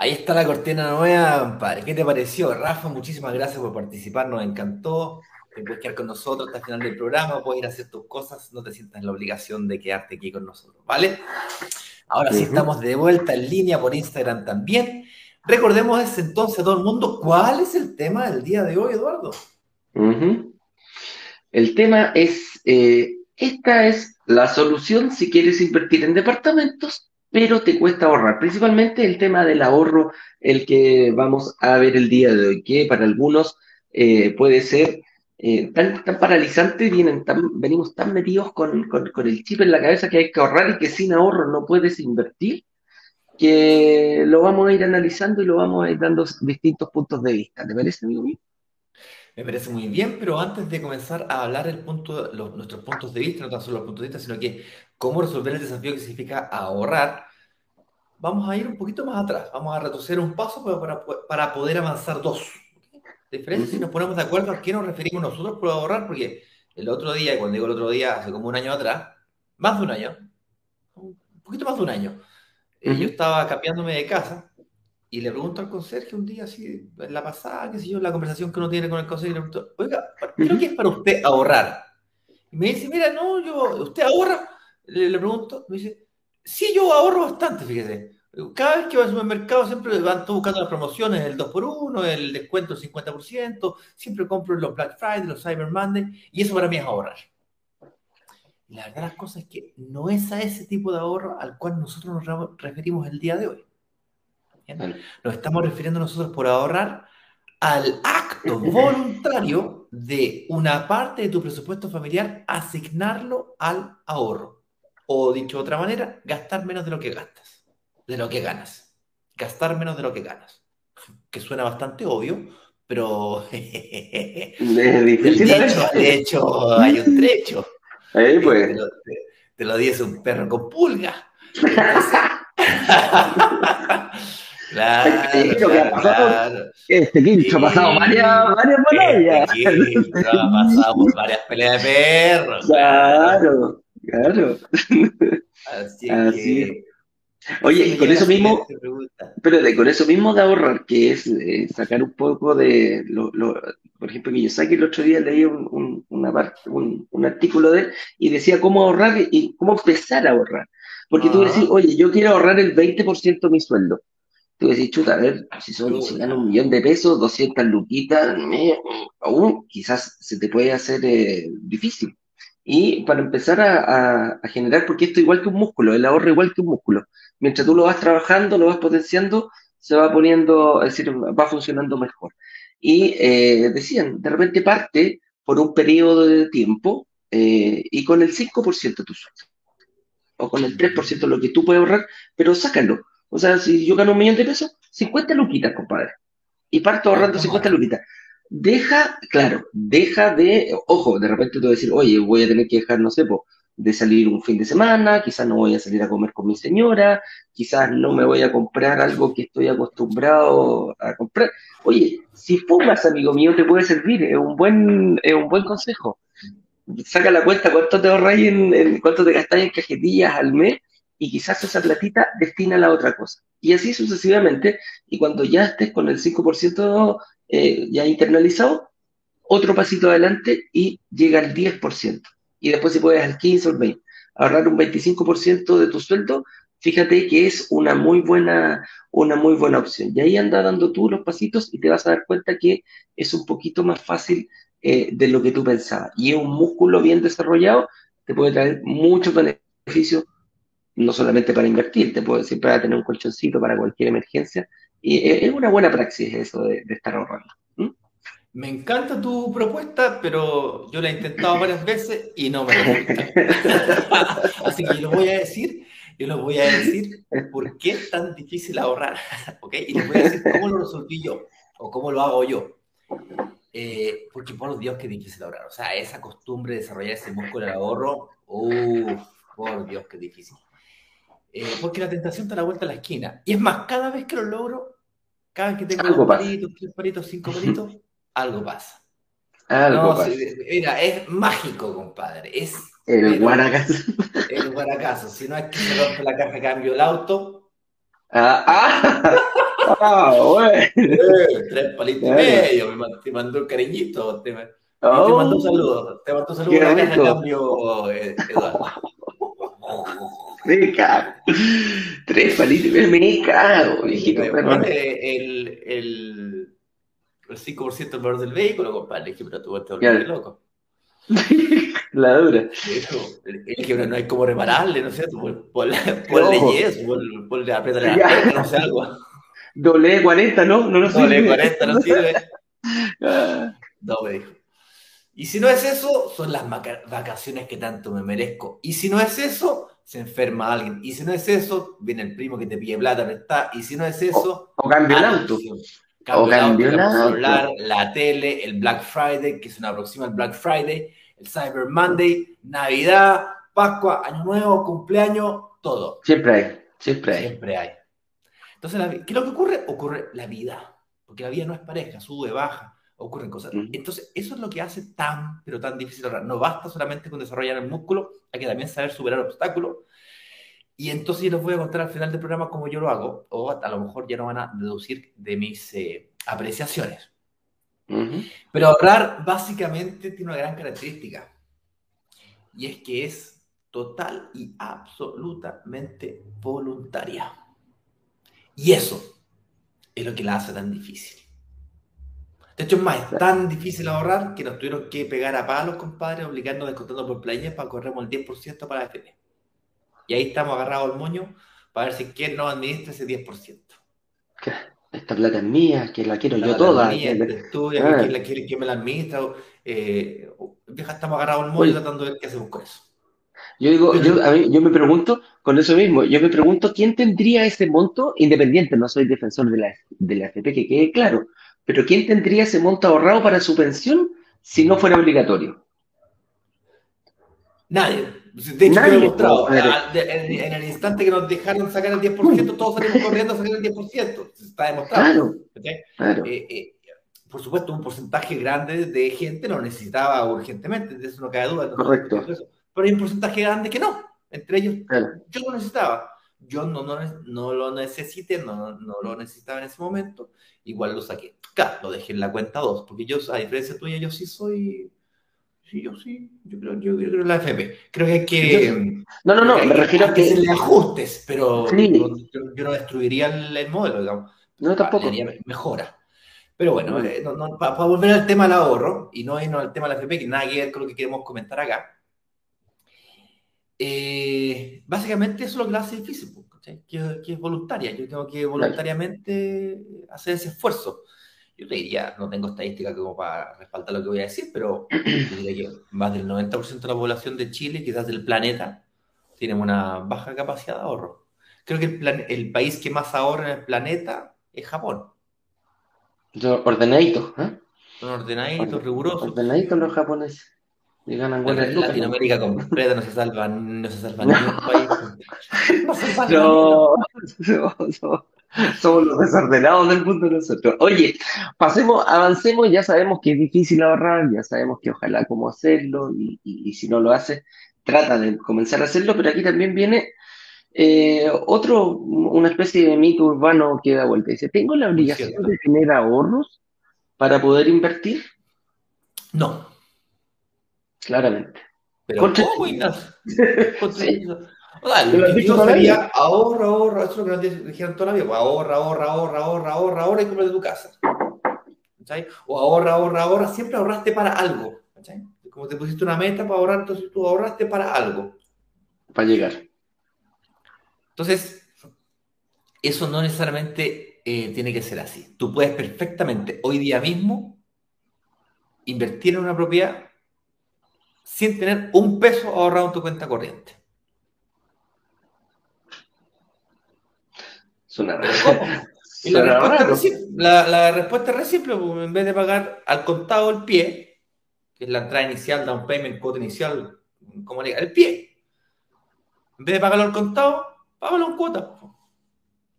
Ahí está la cortina nueva, padre. ¿Qué te pareció? Rafa, muchísimas gracias por participar, nos encantó te puedes quedar con nosotros hasta el final del programa, puedes ir a hacer tus cosas, no te sientas en la obligación de quedarte aquí con nosotros, ¿vale? Ahora sí estamos de vuelta en línea por Instagram también. Recordemos entonces a todo el mundo, ¿cuál es el tema del día de hoy, Eduardo? El tema es, eh, esta es la solución si quieres invertir en departamentos, pero te cuesta ahorrar. Principalmente el tema del ahorro, el que vamos a ver el día de hoy, que para algunos eh, puede ser eh, tan, paralizante, vienen tan, venimos tan metidos con, el chip en la cabeza que hay que ahorrar y que sin ahorro no puedes invertir, que lo vamos a ir analizando y lo vamos a ir dando distintos puntos de vista. ¿Te parece, amigo mío? Me parece muy bien, pero antes de comenzar a hablar el punto, los, nuestros puntos de vista, no tan solo los puntos de vista, sino que cómo resolver el desafío que significa ahorrar, vamos a ir un poquito más atrás, vamos a retroceder un paso para, para poder avanzar dos. Diferencia si nos ponemos de acuerdo a qué nos referimos nosotros por ahorrar, porque el otro día, cuando digo el otro día, hace como un año atrás, más de un año, un poquito más de un año, eh, yo estaba cambiándome de casa y le pregunto al conserje un día, así, en la pasada, qué sé yo, la conversación que uno tiene con el conserje, le pregunto, oiga, ¿qué que es para usted ahorrar? Y me dice, mira, no, yo, ¿usted ahorra? Le, le pregunto, me dice, sí, yo ahorro bastante, fíjese. Cada vez que voy al supermercado siempre van todos buscando las promociones, el 2x1, el descuento del 50%, siempre compro los Black Friday, los Cyber Monday, y eso para mí es ahorrar. La verdad las cosas es que no es a ese tipo de ahorro al cual nosotros nos referimos el día de hoy. Nos estamos refiriendo nosotros por ahorrar al acto [clears throat] voluntario de una parte de tu presupuesto familiar asignarlo al ahorro. O dicho de otra manera, gastar menos de lo que gastas de lo que ganas. Gastar menos de lo que ganas. Que suena bastante obvio, pero [laughs] es difícil. De hecho, hay un trecho. [laughs] pues. Te lo, dice un perro con pulga. [laughs] Claro, ha claro, pasado- claro. Este quincho ha pasado varias, varias batallas. Este quincho ha pasado por varias peleas de perros. Claro, claro. Así, Así que. Oye, con eso mismo, pero de, con eso mismo de ahorrar, que es eh, sacar un poco de, lo, lo- por ejemplo, Kiyosaki el otro día leí un, un, una parte- un, un artículo de él y decía cómo ahorrar y cómo empezar a ahorrar. Porque tú decís, oye, yo quiero ahorrar el 20% de mi sueldo. Tú decís, chuta, a ver, si, son, si un millón de pesos, 200 luquitas, aún quizás se te puede hacer eh, difícil. Y para empezar a, a- a generar, porque esto igual que un músculo, el ahorro igual que un músculo. Mientras tú lo vas trabajando, lo vas potenciando, se va poniendo, es decir, va funcionando mejor. Y eh, decían, de repente parte por un periodo de tiempo eh, y con el 5% de tu sueldo. O con el 3% de lo que tú puedes ahorrar, pero sácalo. O sea, si yo gano un millón de pesos, 50 luquitas, compadre. Y parto ahorrando ¿Cómo 50 no? luquitas. Deja, claro, deja de, ojo, de repente te voy a decir, oye, voy a tener que dejar, no sé, po, de salir un fin de semana, quizás no voy a salir a comer con mi señora, quizás no me voy a comprar algo que estoy acostumbrado a comprar. Oye, si fumas, amigo mío, te puede servir, es un buen, es un buen consejo. Saca la cuenta cuánto te ahorráis en, en- cuánto te gastáis en cajetillas al mes y quizás esa platita destina a otra cosa. Y así sucesivamente, y cuando ya estés con el 5% eh, ya internalizado, otro pasito adelante y llega al 10%. Y después si puedes al 15 o al 20. Ahorrar un 25% de tu sueldo, fíjate que es una muy buena, una muy buena opción. Y ahí anda dando tú los pasitos y te vas a dar cuenta que es un poquito más fácil eh, de lo que tú pensabas. Y es un músculo bien desarrollado, te puede traer muchos beneficios, no solamente para invertir, te puede siempre va a tener un colchoncito para cualquier emergencia. Y es una buena praxis eso de, de estar ahorrando. ¿Mm? Me encanta tu propuesta, pero yo la he intentado varias veces y no me resulta. [laughs] Así que yo voy a decir, yo lo voy a decir por qué es tan difícil ahorrar, [laughs] ¿ok? Y les voy a decir cómo lo resolví yo o cómo lo hago yo. Eh, porque por Dios que difícil ahorrar. O sea, esa costumbre de desarrollar ese músculo del ahorro, uff, por Dios que difícil. Eh, porque la tentación te da la vuelta a la esquina. Y es más, cada vez que lo logro, cada vez que tengo Algo dos palitos, tres palitos, cinco palitos, [laughs] algo pasa. Algo No, pasa. mira, es mágico, compadre. Es El guaracas. [laughs] el guaracazo. Si no es que se rompe la caja de cambio del auto, Ah, ah, [laughs] ah, bueno. tres palitos y medio. Me te mandó un cariñito. Te, ma- te Oh, mandó saludos. Te mandó Qué a la caja de cambio, eh, Eduardo. Me cago. Tres palitos, me cago, viejito. Pone el, el, el 5% del valor del vehículo, compadre. Dije, pero tú te Claro. volviste loco. [laughs] La dura. Es que no hay como repararle, no sé, pon- ponle, ponle yeso, ponle, apriétale la Ya. puerta, no sé, algo. Doble 40, ¿no? No. No le 40, no sirve. [laughs] No, me dijo. Y si no es eso, son las vacaciones que tanto me merezco. Y si no es eso, se enferma alguien. Y si no es eso, viene el primo que te pide plata, está. Y si no es eso, O cambio el auto. Cambio O cambio el auto, celular, la tele, el Black Friday, que se nos aproxima el Black Friday, el Cyber Monday, Navidad, Pascua, Año Nuevo, cumpleaños, todo. Siempre hay, siempre hay. Siempre hay. Entonces, ¿qué es lo que ocurre? Ocurre la vida. Porque la vida no es pareja, sube, baja, ocurren cosas. Entonces, eso es lo que hace tan, pero tan difícil ahorrar. No basta solamente con desarrollar el músculo, hay que también saber superar obstáculos. Y entonces yo les voy a contar al final del programa cómo yo lo hago, o a lo mejor ya no van a deducir de mis eh, apreciaciones. Ujú. Pero ahorrar básicamente tiene una gran característica. Y es que es total y absolutamente voluntaria. Y eso es lo que la hace tan difícil. De hecho, es más, es tan difícil ahorrar que nos tuvieron que pegar a palos, compadre, obligando a descontando por playas para corremos el 10% para la FP. Y ahí estamos agarrados al moño para ver si quién nos administra ese 10%. Que Esta plata es mía, que la quiero La yo toda. mía, que- el estudio, Ah. quién la quiere, quién me la administra. eh, vieja, estamos agarrados al Oye. tratando de ver qué hacemos con eso. Yo digo, yo, a mí, yo me pregunto, con eso mismo, yo me pregunto quién tendría ese monto independiente, no soy defensor de la, de la AFP, que quede claro, pero quién tendría ese monto ahorrado para su pensión si no fuera obligatorio. Nadie. De hecho, Nadie, demostrado. En, el instante que nos dejaron sacar el 10%, todos salimos corriendo a sacar el 10%. Está demostrado. Claro, eh, eh, por supuesto, un porcentaje grande de gente lo necesitaba urgentemente, de eso no cabe duda. Correcto. Pero hay un porcentaje grande que no. Entre ellos, yo lo necesitaba. Yo no, no, no lo necesité, no, no, lo necesitaba en ese momento. Igual lo saqué. Claro, lo dejé en la cuenta 2, porque yo, a diferencia tuya, yo sí soy Sí, yo sí, yo creo, yo creo la FP. Creo que hay que. No, no, no, me refiero a que. hacerle ajustes, pero yo, no destruiría el, modelo, digamos. No, tampoco. Mejora. Pero bueno, eh, para volver al tema del ahorro y no irnos al tema de la FP, que nada que ver con lo que queremos comentar acá. Eh, básicamente eso es lo que hace difícil, que, que, es voluntaria. Yo tengo que voluntariamente hacer ese esfuerzo yo te diría, no tengo estadística como para respaldar lo que voy a decir, pero yo diría que más del 90% de la población de Chile, quizás del planeta, tiene una baja capacidad de ahorro. Creo que el, el país que más ahorra en el planeta es Japón. Ordenaditos, ¿eh? Son ordenaditos, rigurosos. Ordenaditos los japoneses. Y ganan buenas en Latinoamérica completa no se salvan, no se salvan ni un [laughs] país. No se salvan no, no, no. Somos los desordenados del mundo nosotros. Oye, pasemos, avancemos, ya sabemos que es difícil ahorrar, ya sabemos que ojalá cómo hacerlo, y, si no lo hace, trata de comenzar a hacerlo, pero aquí también viene eh, otro, una especie de mito urbano que da vuelta. Dice, ¿tengo la obligación de tener ahorros para poder invertir? No. Claramente. Pero ¿cómo, [laughs] O sea, el objetivo sería ahorra, ahorra, eso es lo que nos dijeron toda la vida, pues ahorra, ahorra, ahorra, ahorra, ahorra, ahorra y compra de tu casa. ¿Cachai? O ahorra, ahorra, ahorra, siempre ahorraste para algo. ¿cachai? Como te pusiste una meta para ahorrar, entonces tú ahorraste para algo. Para llegar. Entonces, eso no necesariamente eh, tiene que ser así. Tú puedes perfectamente hoy día mismo invertir en una propiedad sin tener un peso ahorrado en tu cuenta corriente. Suena [laughs] y la, respuesta es re simple, pues, en vez de pagar al contado el pie, que es la entrada inicial, down payment, cuota inicial, como le el pie. En vez de pagarlo al contado, págalo en cuotas.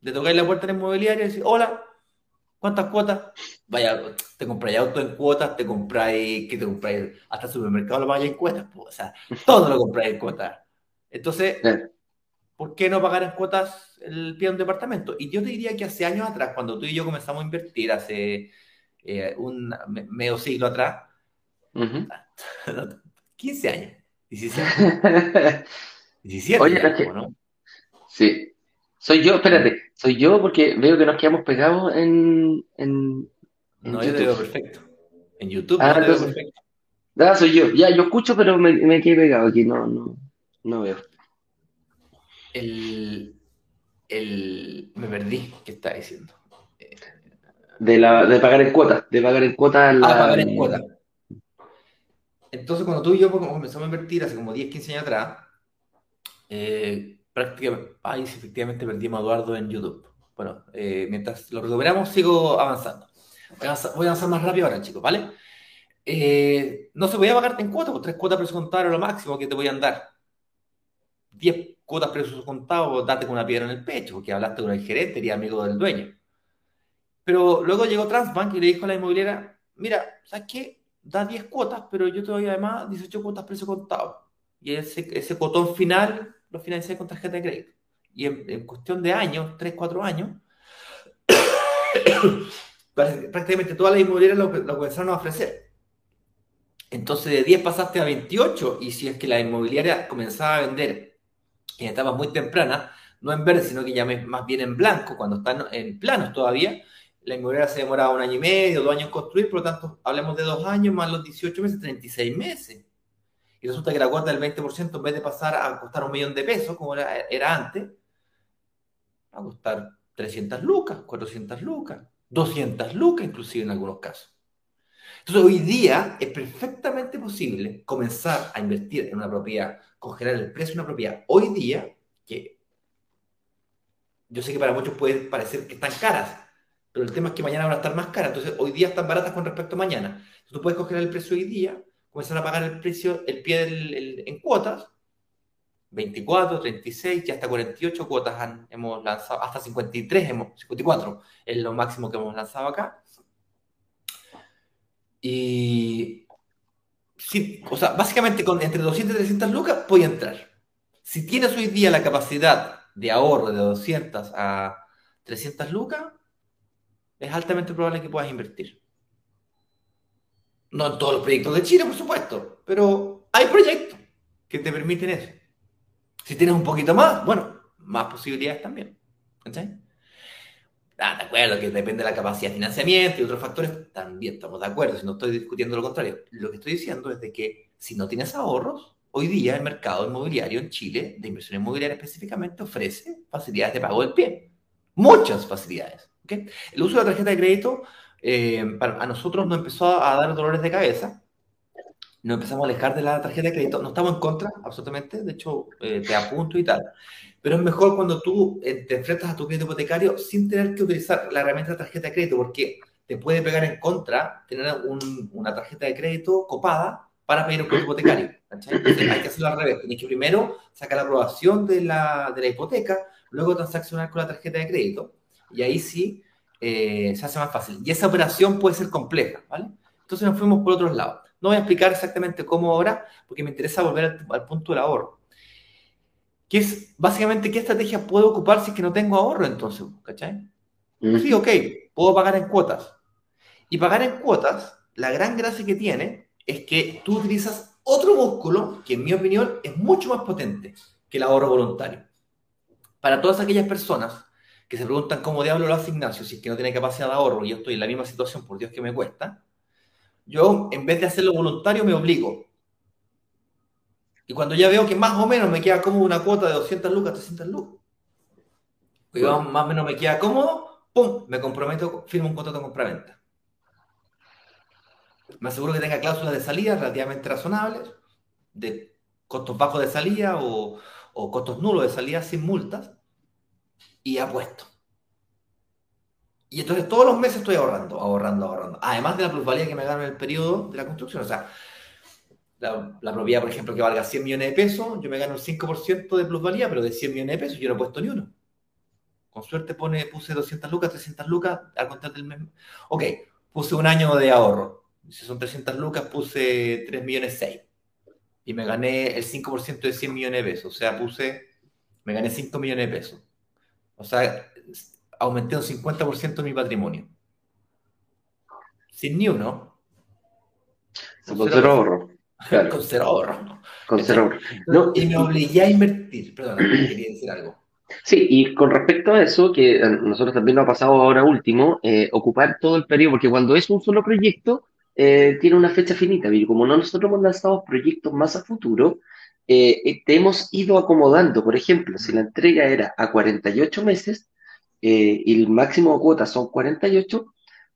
Le tocáis la puerta en inmobiliaria y decís, hola, ¿cuántas cuotas? Vaya, te compráis auto en cuotas, te compráis, ¿qué te compráis? Hasta el supermercado lo pagáis en cuotas, pues, o sea, [laughs] todo lo compráis en cuotas. Entonces, ¿por qué no pagar en cuotas el pie de un departamento? Y yo te diría que hace años atrás, cuando tú y yo comenzamos a invertir, hace eh, un medio siglo atrás, 15 [laughs] años, 17 17 [laughs] Oye, ¿no? Sí. Soy yo, espérate, soy yo porque veo que nos quedamos pegados en, en, no, yo te veo perfecto. En YouTube ah, no te veo perfecto. Ah, soy yo. Ya, yo escucho, pero me, me quedé pegado aquí, no, no, no veo el, el, me perdí, ¿qué está diciendo? De, la, de pagar en cuota, de pagar en cuota. La... Ah, pagar en cuota. Entonces, cuando tú y yo comenzamos a invertir hace como 10, 15 años atrás, eh, prácticamente, ay, sí, efectivamente perdimos a Eduardo en YouTube. Bueno, eh, mientras lo recuperamos, sigo avanzando. Voy a avanzar, más rápido ahora, chicos, ¿vale? Eh, no se podía pagarte en cuota, pues tres cuotas presupuestarias lo máximo que te voy a dar. 10 cuotas precios contados, date con una piedra en el pecho, porque hablaste con el gerente y amigo del dueño. Pero luego llegó Transbank y le dijo a la inmobiliaria, mira, ¿sabes qué? Da 10 cuotas, pero yo te doy además 18 cuotas precio contado. Y ese, ese cotón final lo financié con tarjeta de crédito. Y en, cuestión de años, 3, 4 años, [coughs] prácticamente todas las inmobiliarias lo, comenzaron a ofrecer. Entonces de 10 pasaste a 28 y si es que la inmobiliaria comenzaba a vender en etapas muy tempranas, no en verde, sino que ya más bien en blanco, cuando están en planos todavía, la inmobiliaria se demoraba un año y medio, dos años en construir, por lo tanto, hablemos de dos años más los 18 meses, 36 meses. Y resulta que la cuota del 20%, en vez de pasar a costar un millón de pesos, como era, era antes, va a costar 300 lucas, 400 lucas, 200 lucas inclusive en algunos casos. Entonces, hoy día es perfectamente posible comenzar a invertir en una propiedad congelar el precio de una propiedad hoy día, que yo sé que para muchos puede parecer que están caras, pero el tema es que mañana van a estar más caras, entonces hoy día están baratas con respecto a mañana. Tú puedes congelar el precio hoy día, comenzar a pagar el precio, el pie en cuotas, 24, 36 y hasta 48 cuotas hemos lanzado, hasta 53, hemos, 54 es lo máximo que hemos lanzado acá. Y, sí, o sea, básicamente con entre 200 y 300 lucas a entrar. Si tienes hoy día la capacidad de ahorro de 200 a 300 lucas, es altamente probable que puedas invertir. No en todos los proyectos de Chile, por supuesto, pero hay proyectos que te permiten eso. Si tienes un poquito más, bueno, más posibilidades también. ¿Entiendes? Ah, de acuerdo, que depende de la capacidad de financiamiento y otros factores, también estamos de acuerdo, si no estoy discutiendo lo contrario. Lo que estoy diciendo es de que si no tienes ahorros, hoy día el mercado inmobiliario en Chile, de inversión inmobiliaria específicamente, ofrece facilidades de pago del pie. Muchas facilidades. El uso de la tarjeta de crédito eh, a nosotros nos empezó a dar dolores de cabeza nos empezamos a alejar de la tarjeta de crédito. No estamos en contra, absolutamente, de hecho, eh, te apunto y tal. Pero es mejor cuando tú eh, te enfrentas a tu crédito hipotecario sin tener que utilizar la herramienta de tarjeta de crédito, porque te puede pegar en contra tener una tarjeta de crédito copada para pedir un crédito hipotecario. Entonces hay que hacerlo al revés. Tienes que primero sacar la aprobación de la, de la hipoteca, luego transaccionar con la tarjeta de crédito, y ahí sí eh, se hace más fácil. Y esa operación puede ser compleja, ¿vale? Entonces nos fuimos por otros lados. No voy a explicar exactamente cómo ahora, porque me interesa volver al, punto del ahorro. Que es básicamente qué estrategia puedo ocupar si es que no tengo ahorro entonces, ¿cachai? Mm. Sí, ok, puedo pagar en cuotas. Y pagar en cuotas, la gran gracia que tiene es que tú utilizas otro músculo que en mi opinión es mucho más potente que el ahorro voluntario. Para todas aquellas personas que se preguntan cómo diablo lo hace Ignacio si es que no tiene capacidad de ahorro y yo estoy en la misma situación, por Dios que me cuesta, yo, en vez de hacerlo voluntario, me obligo. Y cuando ya veo que más o menos me queda cómodo una cuota de 200 lucas, 300 lucas, y más o menos me queda cómodo, ¡pum! Me comprometo, firmo un contrato de compraventa. Me aseguro que tenga cláusulas de salida relativamente razonables, de costos bajos de salida o, o costos nulos de salida sin multas, y apuesto. Y entonces todos los meses estoy ahorrando, ahorrando, ahorrando. Además de la plusvalía que me gano en el periodo de la construcción. O sea, la, propiedad, por ejemplo, que valga 100 millones de pesos, yo me gano el 5% de plusvalía, pero de 100 millones de pesos yo no he puesto ni uno. Con suerte pone, puse 200 lucas, 300 lucas al contar del mes. Ok, puse un año de ahorro. Si son 300 lucas, puse 3 millones 6. Y me gané el 5% de 100 millones de pesos. O sea, puse, me gané 5 millones de pesos. O sea, aumenté un 50% mi patrimonio. Sin ni uno. Con, cero ahorro. Con cero ahorro. Con cero ahorro. y me obligué a invertir. Perdón, [clears throat] quería decir algo. Sí, y con respecto a eso, que a nosotros también nos ha pasado ahora último, eh, ocupar todo el periodo, porque cuando es un solo proyecto, eh, tiene una fecha finita, y como nosotros hemos lanzado proyectos más a futuro, eh, te hemos ido acomodando. Por ejemplo, si la entrega era a 48 meses, eh, y el máximo de cuota son 48,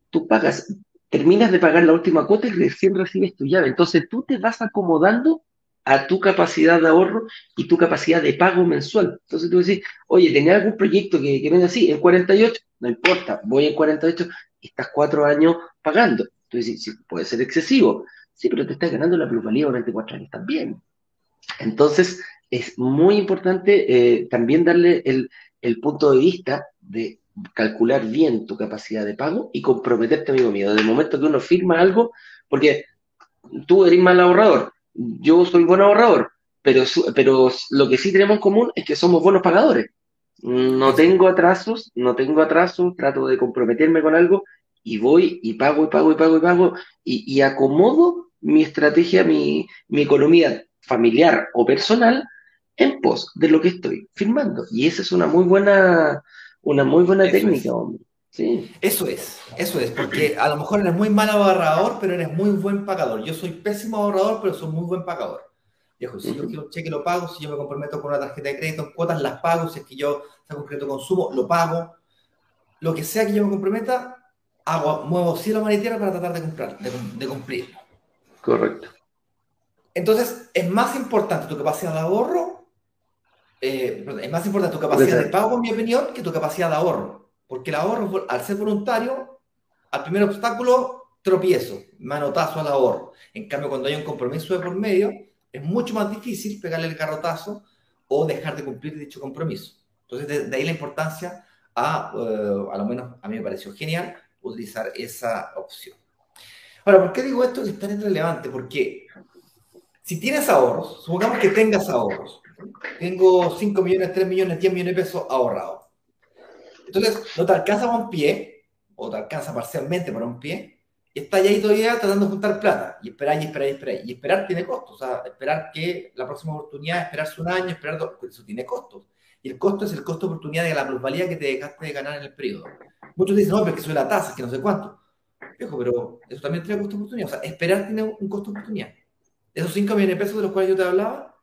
tú pagas, terminas de pagar la última cuota y recién recibes tu llave. Entonces tú te vas acomodando a tu capacidad de ahorro y tu capacidad de pago mensual. Entonces tú decís, oye, ¿tenés algún proyecto que, que venga así en 48? No importa, voy en 48 y estás cuatro años pagando. Tú dices, sí, puede ser excesivo. Sí, pero te estás ganando la plusvalía durante cuatro años también. Entonces, es muy importante eh, también darle el, el punto de vista de calcular bien tu capacidad de pago y comprometerte, amigo mío, desde el momento que uno firma algo, porque tú eres mal ahorrador, yo soy buen ahorrador, pero, pero lo que sí tenemos en común es que somos buenos pagadores. No tengo atrasos, no tengo atrasos, trato de comprometerme con algo y voy y pago y pago y pago y pago y, acomodo mi estrategia, mi, mi economía familiar o personal en pos de lo que estoy firmando. Y esa es una muy buena, una muy buena técnica, hombre. Sí. Eso es, eso es, porque a lo mejor eres muy mal ahorrador, pero eres muy buen pagador. Yo soy pésimo ahorrador, pero soy muy buen pagador. Viejo, si yo quiero un cheque, lo pago. Si yo me comprometo con una tarjeta de crédito cuotas, las pago. Si es que yo saco un crédito consumo, lo pago. Lo que sea que yo me comprometa, hago, muevo cielo, mar y tierra para tratar de, comprar, de, de cumplir. Correcto. Entonces, es más importante tu capacidad de ahorro eh, es más importante tu capacidad de pago, en mi opinión, que tu capacidad de ahorro. Porque el ahorro, al ser voluntario, al primer obstáculo, tropiezo, manotazo al ahorro. En cambio, cuando hay un compromiso de por medio, es mucho más difícil pegarle el garrotazo o dejar de cumplir dicho compromiso. Entonces, de, ahí la importancia, a, eh, a lo menos a mí me pareció genial, utilizar esa opción. Ahora, ¿por qué digo esto que es tan relevante? Porque si tienes ahorros, supongamos que tengas ahorros, tengo 5 millones, 3 millones, 10 millones de pesos ahorrados. Entonces, no te alcanza para un pie, o te alcanza parcialmente para un pie, y estás ahí todavía tratando de juntar plata, y esperar, y esperar, y esperar. Y esperar tiene costos, o sea, esperar que la próxima oportunidad, esperarse un año, esperar dos, eso tiene costos. Y el costo es el costo de oportunidad de la plusvalía que te dejaste de ganar en el periodo. Muchos dicen, no, pero es que sube la tasa, es que no sé cuánto. Viejo, pero eso también tiene costo de oportunidad. O sea, esperar tiene un costo de oportunidad. Esos 5 millones de pesos de los cuales yo te hablaba,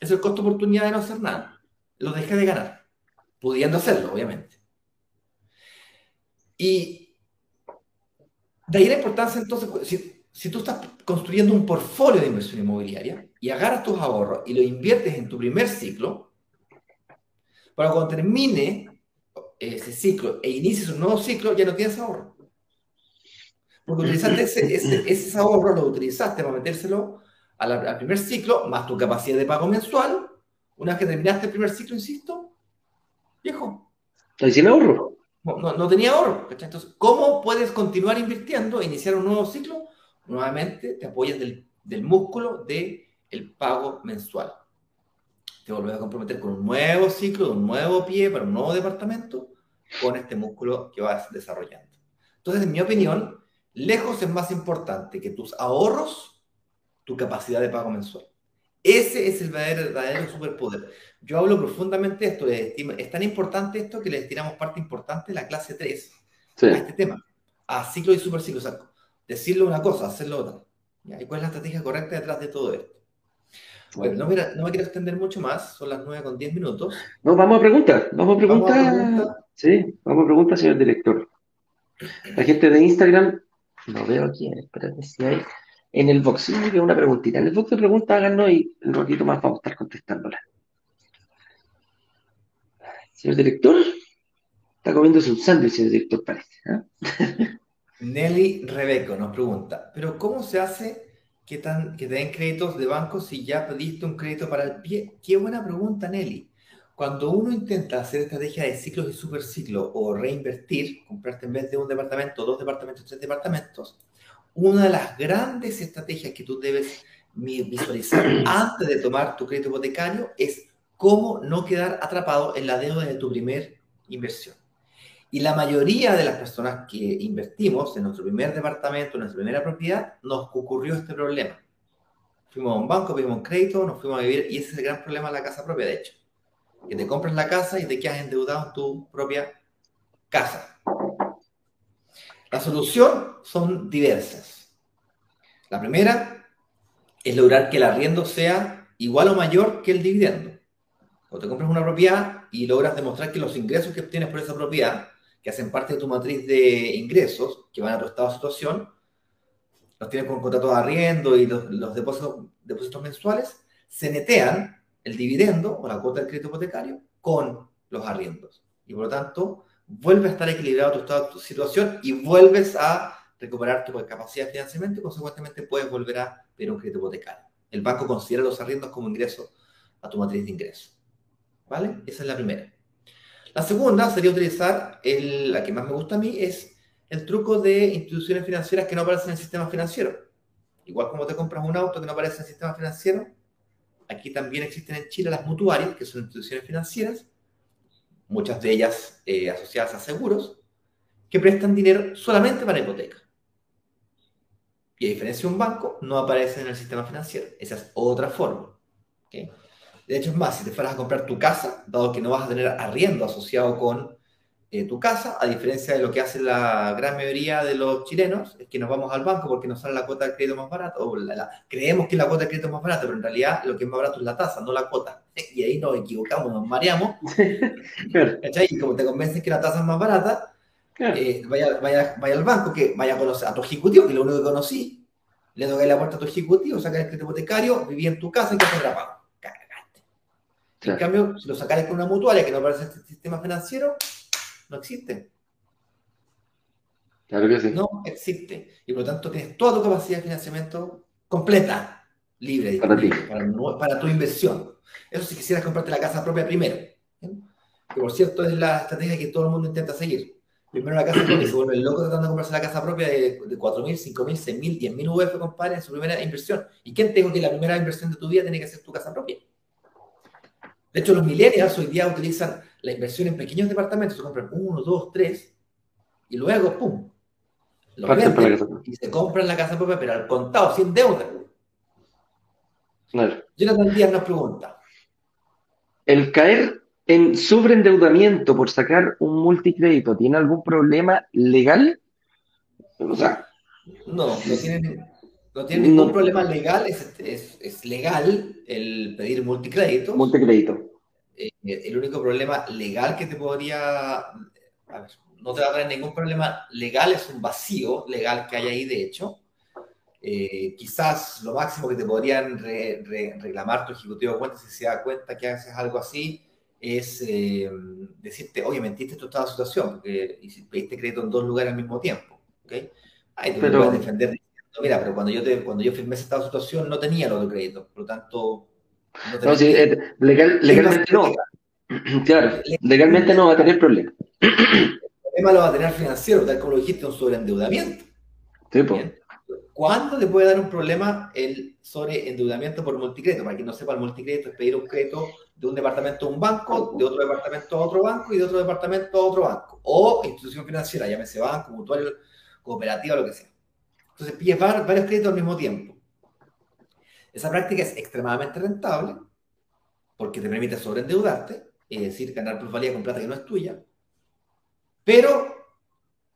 es el costo oportunidad de no hacer nada. Lo dejé de ganar, pudiendo hacerlo, obviamente. Y de ahí la importancia, entonces, si, si tú estás construyendo un portfolio de inversión inmobiliaria y agarras tus ahorros y lo inviertes en tu primer ciclo, para cuando termine ese ciclo e inicies un nuevo ciclo, ya no tienes ahorro. Porque utilizaste ese, ese, ese ahorro, lo utilizaste para metérselo al, primer ciclo, más tu capacidad de pago mensual, una vez que terminaste el primer ciclo, insisto, viejo. ¿Estás sin ahorro? No, no, tenía ahorro. Entonces, ¿cómo puedes continuar invirtiendo e iniciar un nuevo ciclo? Nuevamente, te apoyas del, del músculo del el pago mensual. Te vuelves a comprometer con un nuevo ciclo, un nuevo pie para un nuevo departamento, con este músculo que vas desarrollando. Entonces, en mi opinión, lejos es más importante que tus ahorros tu capacidad de pago mensual. Ese es el verdadero, superpoder. Yo hablo profundamente de esto, es tan importante esto que le destinamos parte importante de la clase 3 a este tema, a ciclo y superciclo. O sea, decirlo una cosa, hacerlo otra. ¿Y cuál es la estrategia correcta detrás de todo esto? Bueno, no, me, no me quiero extender mucho más, son las 9 con 10 minutos. No, vamos a preguntar, vamos a preguntar. Sí, vamos a preguntar, señor director. La gente de Instagram, no veo aquí, espérate si hay en el box. Sí, me una preguntita. En el box de preguntas háganos y un ratito más vamos a estar contestándola. Señor director, está comiéndose un sándwich, señor director, parece. ¿eh? [laughs] Nelly Rebeco nos pregunta, ¿pero cómo se hace que, tan, que te den créditos de banco si ya pediste un crédito para el pie? Qué buena pregunta, Nelly. Cuando uno intenta hacer estrategia de ciclos y superciclos o reinvertir, comprarte en vez de un departamento, dos departamentos, tres departamentos, una de las grandes estrategias que tú debes visualizar [clears throat] antes de tomar tu crédito hipotecario es cómo no quedar atrapado en la deuda de tu primer inversión. Y la mayoría de las personas que invertimos en nuestro primer departamento, en nuestra primera propiedad, nos ocurrió este problema. Fuimos a un banco, pedimos un crédito, nos fuimos a vivir, y ese es el gran problema de la casa propia, de hecho. Que te compras la casa y te quedas endeudado en tu propia casa. La solución son diversas. La primera es lograr que el arriendo sea igual o mayor que el dividendo. Cuando te compras una propiedad y logras demostrar que los ingresos que obtienes por esa propiedad, que hacen parte de tu matriz de ingresos, que van a tu estado de situación, los tienes con contrato de arriendo y los, depósitos, depósitos mensuales, se netean el dividendo o la cuota del crédito hipotecario con los arriendos. Y por lo tanto, vuelve a estar equilibrado tu, estado, tu situación y vuelves a recuperar tu capacidad de financiamiento y consecuentemente puedes volver a pedir un crédito hipotecario. El banco considera los arriendos como ingreso a tu matriz de ingresos. ¿Vale? Esa es la primera. La segunda sería utilizar, el, la que más me gusta a mí, es el truco de instituciones financieras que no aparecen en el sistema financiero. Igual como te compras un auto que no aparece en el sistema financiero, aquí también existen en Chile las mutuarias, que son instituciones financieras, muchas de ellas eh, asociadas a seguros, que prestan dinero solamente para hipoteca. Y a diferencia de un banco, no aparece en el sistema financiero. Esa es otra forma. De hecho, es más, si te fueras a comprar tu casa, dado que no vas a tener arriendo asociado con eh, tu casa, a diferencia de lo que hace la gran mayoría de los chilenos, es que nos vamos al banco porque nos sale la cuota de crédito más barata, o creemos que la cuota de crédito es más barata, pero en realidad lo que es más barato es la tasa, no la cuota. [laughs] Y ahí nos equivocamos, nos mareamos. [laughs] Y como te convences que la tasa es más barata, eh, vaya, vaya, vaya, al banco, que vaya a conocer a tu ejecutivo, que es lo único que conocí, le doy la puerta a tu ejecutivo, saca el crédito hipotecario, viví en tu casa y que te grabado. Cagaste. En cambio, si lo sacas con una mutuaria que no aparece en este sistema financiero, no existe. Claro que sí. No existe. Y por lo tanto tienes toda tu capacidad de financiamiento completa, libre, para, ti. Para, tu inversión. Eso si quisieras comprarte la casa propia primero. Que por cierto es la estrategia que todo el mundo intenta seguir. Primero la casa propia se vuelve loco tratando de comprarse la casa propia de, de 4.000, 5.000, 6.000, 10.000 UF, compadre, en su primera inversión. ¿Y quién te dijo que la primera inversión de tu vida tiene que ser tu casa propia? De hecho, los millennials hoy día utilizan la inversión en pequeños departamentos, se compran uno, dos, tres, y luego, ¡pum! Lo venden y se compran la casa propia, pero al contado, sin deuda. Claro. Jonathan Díaz nos pregunta. El caer en sobreendeudamiento por sacar un multicrédito, ¿tiene algún problema legal? O sea, no, no tiene, no tiene ningún problema legal, es, es, es, legal el pedir multicrédito. Multicrédito. Eh, el único problema legal que te podría, a ver, no te va a traer ningún problema legal, es un vacío legal que hay ahí, de hecho. Eh, quizás lo máximo que te podrían reclamar tu ejecutivo de cuentas si se da cuenta que haces algo así es eh, decirte, oye, mentiste tu estado de situación, porque pediste crédito en dos lugares al mismo tiempo. ¿okay? Ahí te pero... puedes defender diciendo, mira, pero cuando yo, te, cuando yo firmé ese estado de situación no tenía el otro crédito, por lo tanto... No, no sí, eh, legal, legalmente no. [clears throat] Claro, legalmente no va a tener problema. El problema lo va a tener financiero, tal como lo dijiste, un sobreendeudamiento. Sí, pues. ¿Cuándo te puede dar un problema el sobreendeudamiento por multicrédito? Para quien no sepa, el multicrédito es pedir un crédito de un departamento a un banco, de otro departamento a otro banco y de otro departamento a otro banco. O institución financiera, llámese banco, mutual, cooperativa, lo que sea. Entonces pides varios créditos al mismo tiempo. Esa práctica es extremadamente rentable porque te permite sobreendeudarte, es decir, ganar plusvalía con plata que no es tuya, pero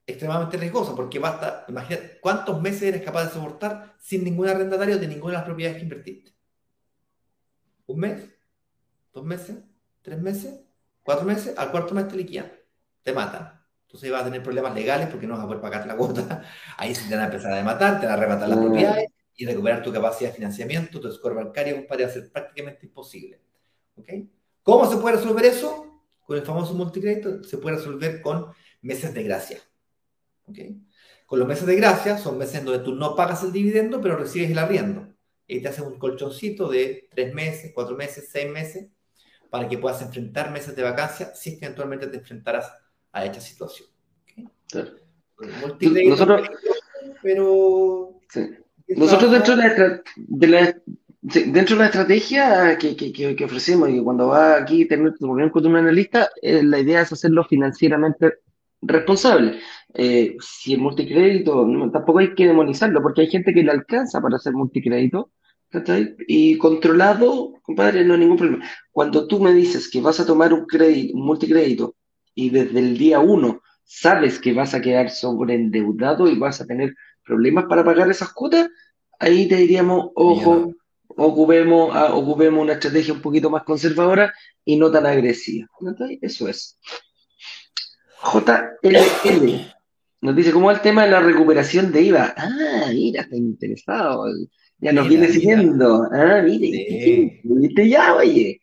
extremadamente riesgosa porque basta, imagínate, ¿cuántos meses eres capaz de soportar sin ningún arrendatario de ninguna de las propiedades que invertiste? ¿Un mes? ¿Dos meses? ¿Tres meses? ¿Cuatro meses? Al cuarto mes te liquidan, te matan. Entonces vas a tener problemas legales porque no vas a poder pagar la cuota. [laughs] Ahí se te van a empezar a matar, te van a arrebatar las propiedades y recuperar tu capacidad de financiamiento, tu score bancario, va a ser prácticamente imposible. ¿Cómo se puede resolver eso? Con el famoso multicrédito se puede resolver con meses de gracia. Con los meses de gracia son meses donde tú no pagas el dividendo, pero recibes el arriendo. Y te hacen un colchoncito de tres meses, cuatro meses, seis meses, para que puedas enfrentar meses de vacancia si es que eventualmente te enfrentarás a esta situación. Nosotros, pero... Nosotros dentro de la, dentro de la estrategia que, que, que, ofrecemos y cuando va aquí a tener tu reunión con un analista, eh, la idea es hacerlo financieramente responsable. Eh, si el multicrédito, tampoco hay que demonizarlo, porque hay gente que le alcanza para hacer multicrédito, y controlado, compadre, no hay ningún problema. Cuando tú me dices que vas a tomar un crédito, un multicrédito, y desde el día uno sabes que vas a quedar sobreendeudado y vas a tener problemas para pagar esas cuotas, ahí te diríamos, ojo, ocupemos, ocupemos una estrategia un poquito más conservadora y no tan agresiva. Eso es. JLL nos dice, ¿cómo es el tema de la recuperación de IVA? Ah, mira, está interesado. Ya nos viene siguiendo. Ah, mire, ¿viste ya, oye?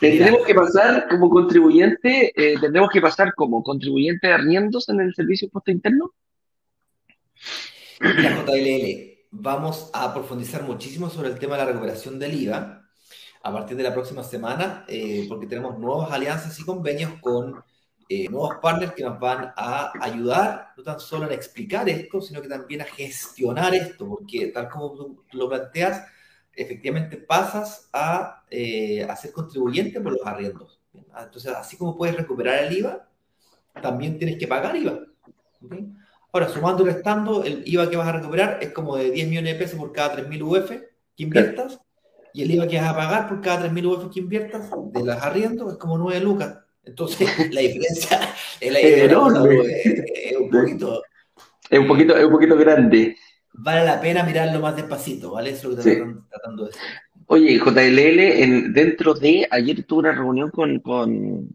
Tendremos que pasar como contribuyente, eh, tendremos que pasar como contribuyente de arriendos en el servicio de impuesto interno. Mira, JLL, vamos a profundizar muchísimo sobre el tema de la recuperación del IVA a partir de la próxima semana, eh, porque tenemos nuevas alianzas y convenios con eh, nuevos partners que nos van a ayudar no tan solo a explicar esto, sino que también a gestionar esto, porque tal como tú lo planteas, efectivamente pasas a, eh, a ser contribuyente por los arriendos. Entonces, así como puedes recuperar el IVA, también tienes que pagar IVA. Ahora, sumando y restando, el IVA que vas a recuperar es como de 10 millones de pesos por cada 3.000 UF que inviertas, y el IVA que vas a pagar por cada 3.000 UF que inviertas de los arriendos es como 9 lucas. Entonces, [laughs] la diferencia es, la es, un poquito. Es un poquito, es un poquito grande. Vale la pena mirarlo más despacito, ¿vale? Eso es lo que estamos tratando de decir. Oye, JLL, en, dentro de, ayer tuve una reunión con, con,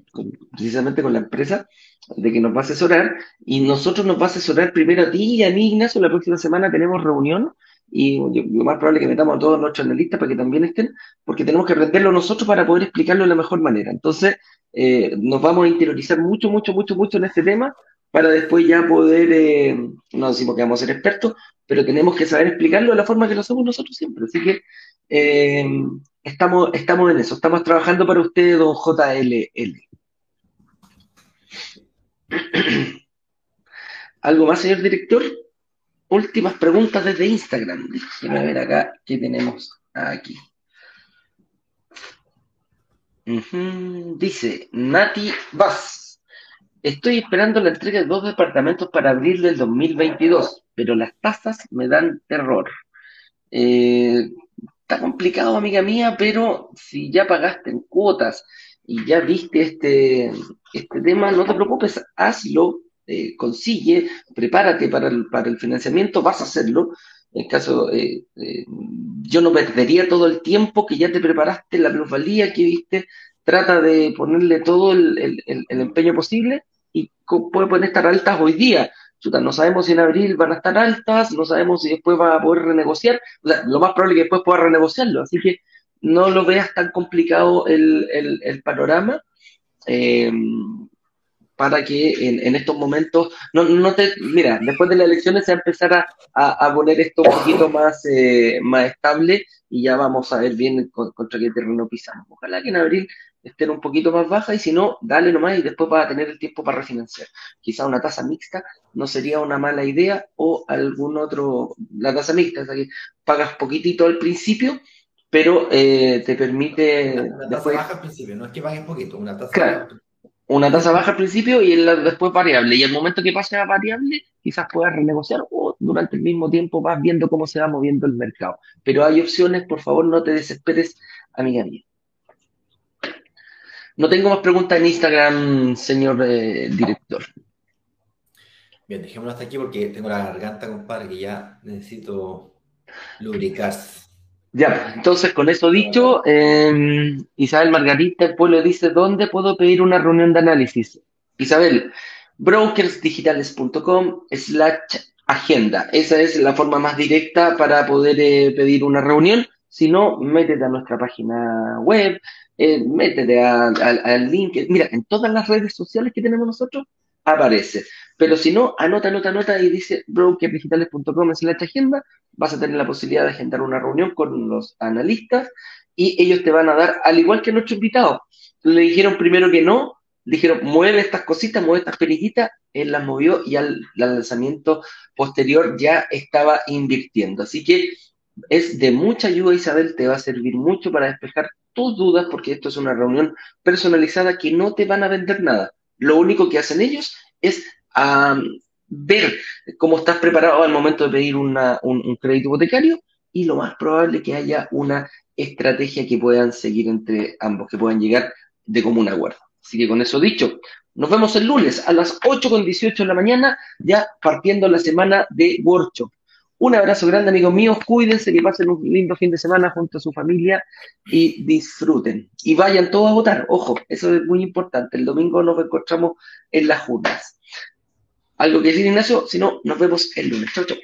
precisamente con la empresa de que nos va a asesorar y nosotros nos va a asesorar primero a ti y a mí, Ignacio, la próxima semana tenemos reunión y lo más probable es que metamos a todos nuestros analistas para que también estén, porque tenemos que aprenderlo nosotros para poder explicarlo de la mejor manera. Entonces, eh, nos vamos a interiorizar mucho, mucho, mucho, mucho en este tema para después ya poder, eh, no decimos que vamos a ser expertos, pero tenemos que saber explicarlo de la forma que lo hacemos nosotros siempre. Así que eh, estamos, estamos en eso, estamos trabajando para usted, don JLL. ¿Algo más, señor director? Últimas preguntas desde Instagram. Déjeme ver acá qué tenemos aquí. Dice Nati Vaz. Estoy esperando la entrega de dos departamentos para abril del 2022, pero las tasas me dan terror. Eh, está complicado, amiga mía, pero si ya pagaste en cuotas y ya viste este, este tema, no te preocupes, hazlo, eh, consigue, prepárate para el, para el financiamiento, vas a hacerlo. En caso, eh, eh, yo no perdería todo el tiempo que ya te preparaste, la plusvalía que viste, trata de ponerle todo el, empeño posible y puede poner estar altas hoy día. no sabemos si en abril van a estar altas, no sabemos si después va a poder renegociar, o sea, lo más probable es que después pueda renegociarlo, así que no lo veas tan complicado el, panorama. Eh, para que en, estos momentos, no, no te, mira, después de las elecciones se va a empezar a, poner esto un poquito más, eh, más estable y ya vamos a ver bien contra qué terreno pisamos. Ojalá que en abril estén un poquito más baja y si no, dale nomás y después vas a tener el tiempo para refinanciar. Quizá una tasa mixta no sería una mala idea o algún otro, la tasa mixta, es que pagas poquitito al principio, pero eh, te permite... Una, tasa baja al principio, no es que pagues poquito, una tasa una tasa baja al principio y después variable. Y el momento que pase a variable, quizás puedas renegociar o durante el mismo tiempo vas viendo cómo se va moviendo el mercado. Pero hay opciones, por favor, no te desesperes, amiga mía. No tengo más preguntas en Instagram, señor eh, director. Bien, dejémoslo hasta aquí porque tengo la garganta, compadre, que ya necesito lubricarse. Ya, entonces con eso dicho, em, Isabel Margarita, el pueblo dice, ¿dónde puedo pedir una reunión de análisis? Isabel, brokersdigitales.com slash agenda. Esa es la forma más directa para poder eh, pedir una reunión. Si no, métete a nuestra página web, eh, métete al link. Mira, en todas las redes sociales que tenemos nosotros, aparece. Pero si no, anota, anota, anota y dice brokerdigitales.com slash agenda, vas a tener la posibilidad de agendar una reunión con los analistas y ellos te van a dar, al igual que nuestro invitado, le dijeron primero que no, dijeron mueve estas cositas, mueve estas periquitas, él las movió y al, lanzamiento posterior ya estaba invirtiendo. Así que es de mucha ayuda, Isabel, te va a servir mucho para despejar tus dudas, porque esto es una reunión personalizada que no te van a vender nada. Lo único que hacen ellos es ver cómo estás preparado al momento de pedir un, crédito hipotecario y lo más probable que haya una estrategia que puedan seguir entre ambos, que puedan llegar de común acuerdo. Así que con eso dicho, nos vemos el lunes a las 8.18 de la mañana, ya partiendo la semana de workshop. Un abrazo grande, amigos míos. Cuídense, que pasen un lindo fin de semana junto a su familia y disfruten. Y vayan todos a votar. Ojo, eso es muy importante. El domingo nos encontramos en las juntas. ¿Algo que decir, Ignacio? Si no, nos vemos el lunes. Chau, chau.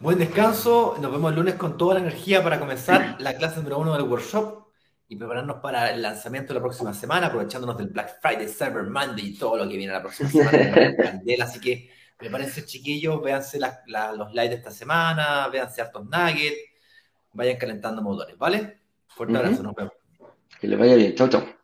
Buen descanso. Nos vemos el lunes con toda la energía para comenzar la clase número uno del workshop y prepararnos para el lanzamiento de la próxima semana, aprovechándonos del Black Friday, Cyber Monday y todo lo que viene la próxima semana. [laughs] Así que prepárense, chiquillos, véanse los lives de esta semana, véanse hartos nuggets, vayan calentando motores, ¿vale? Fuerte abrazo, nos vemos. Que les vaya bien. Chau, chau.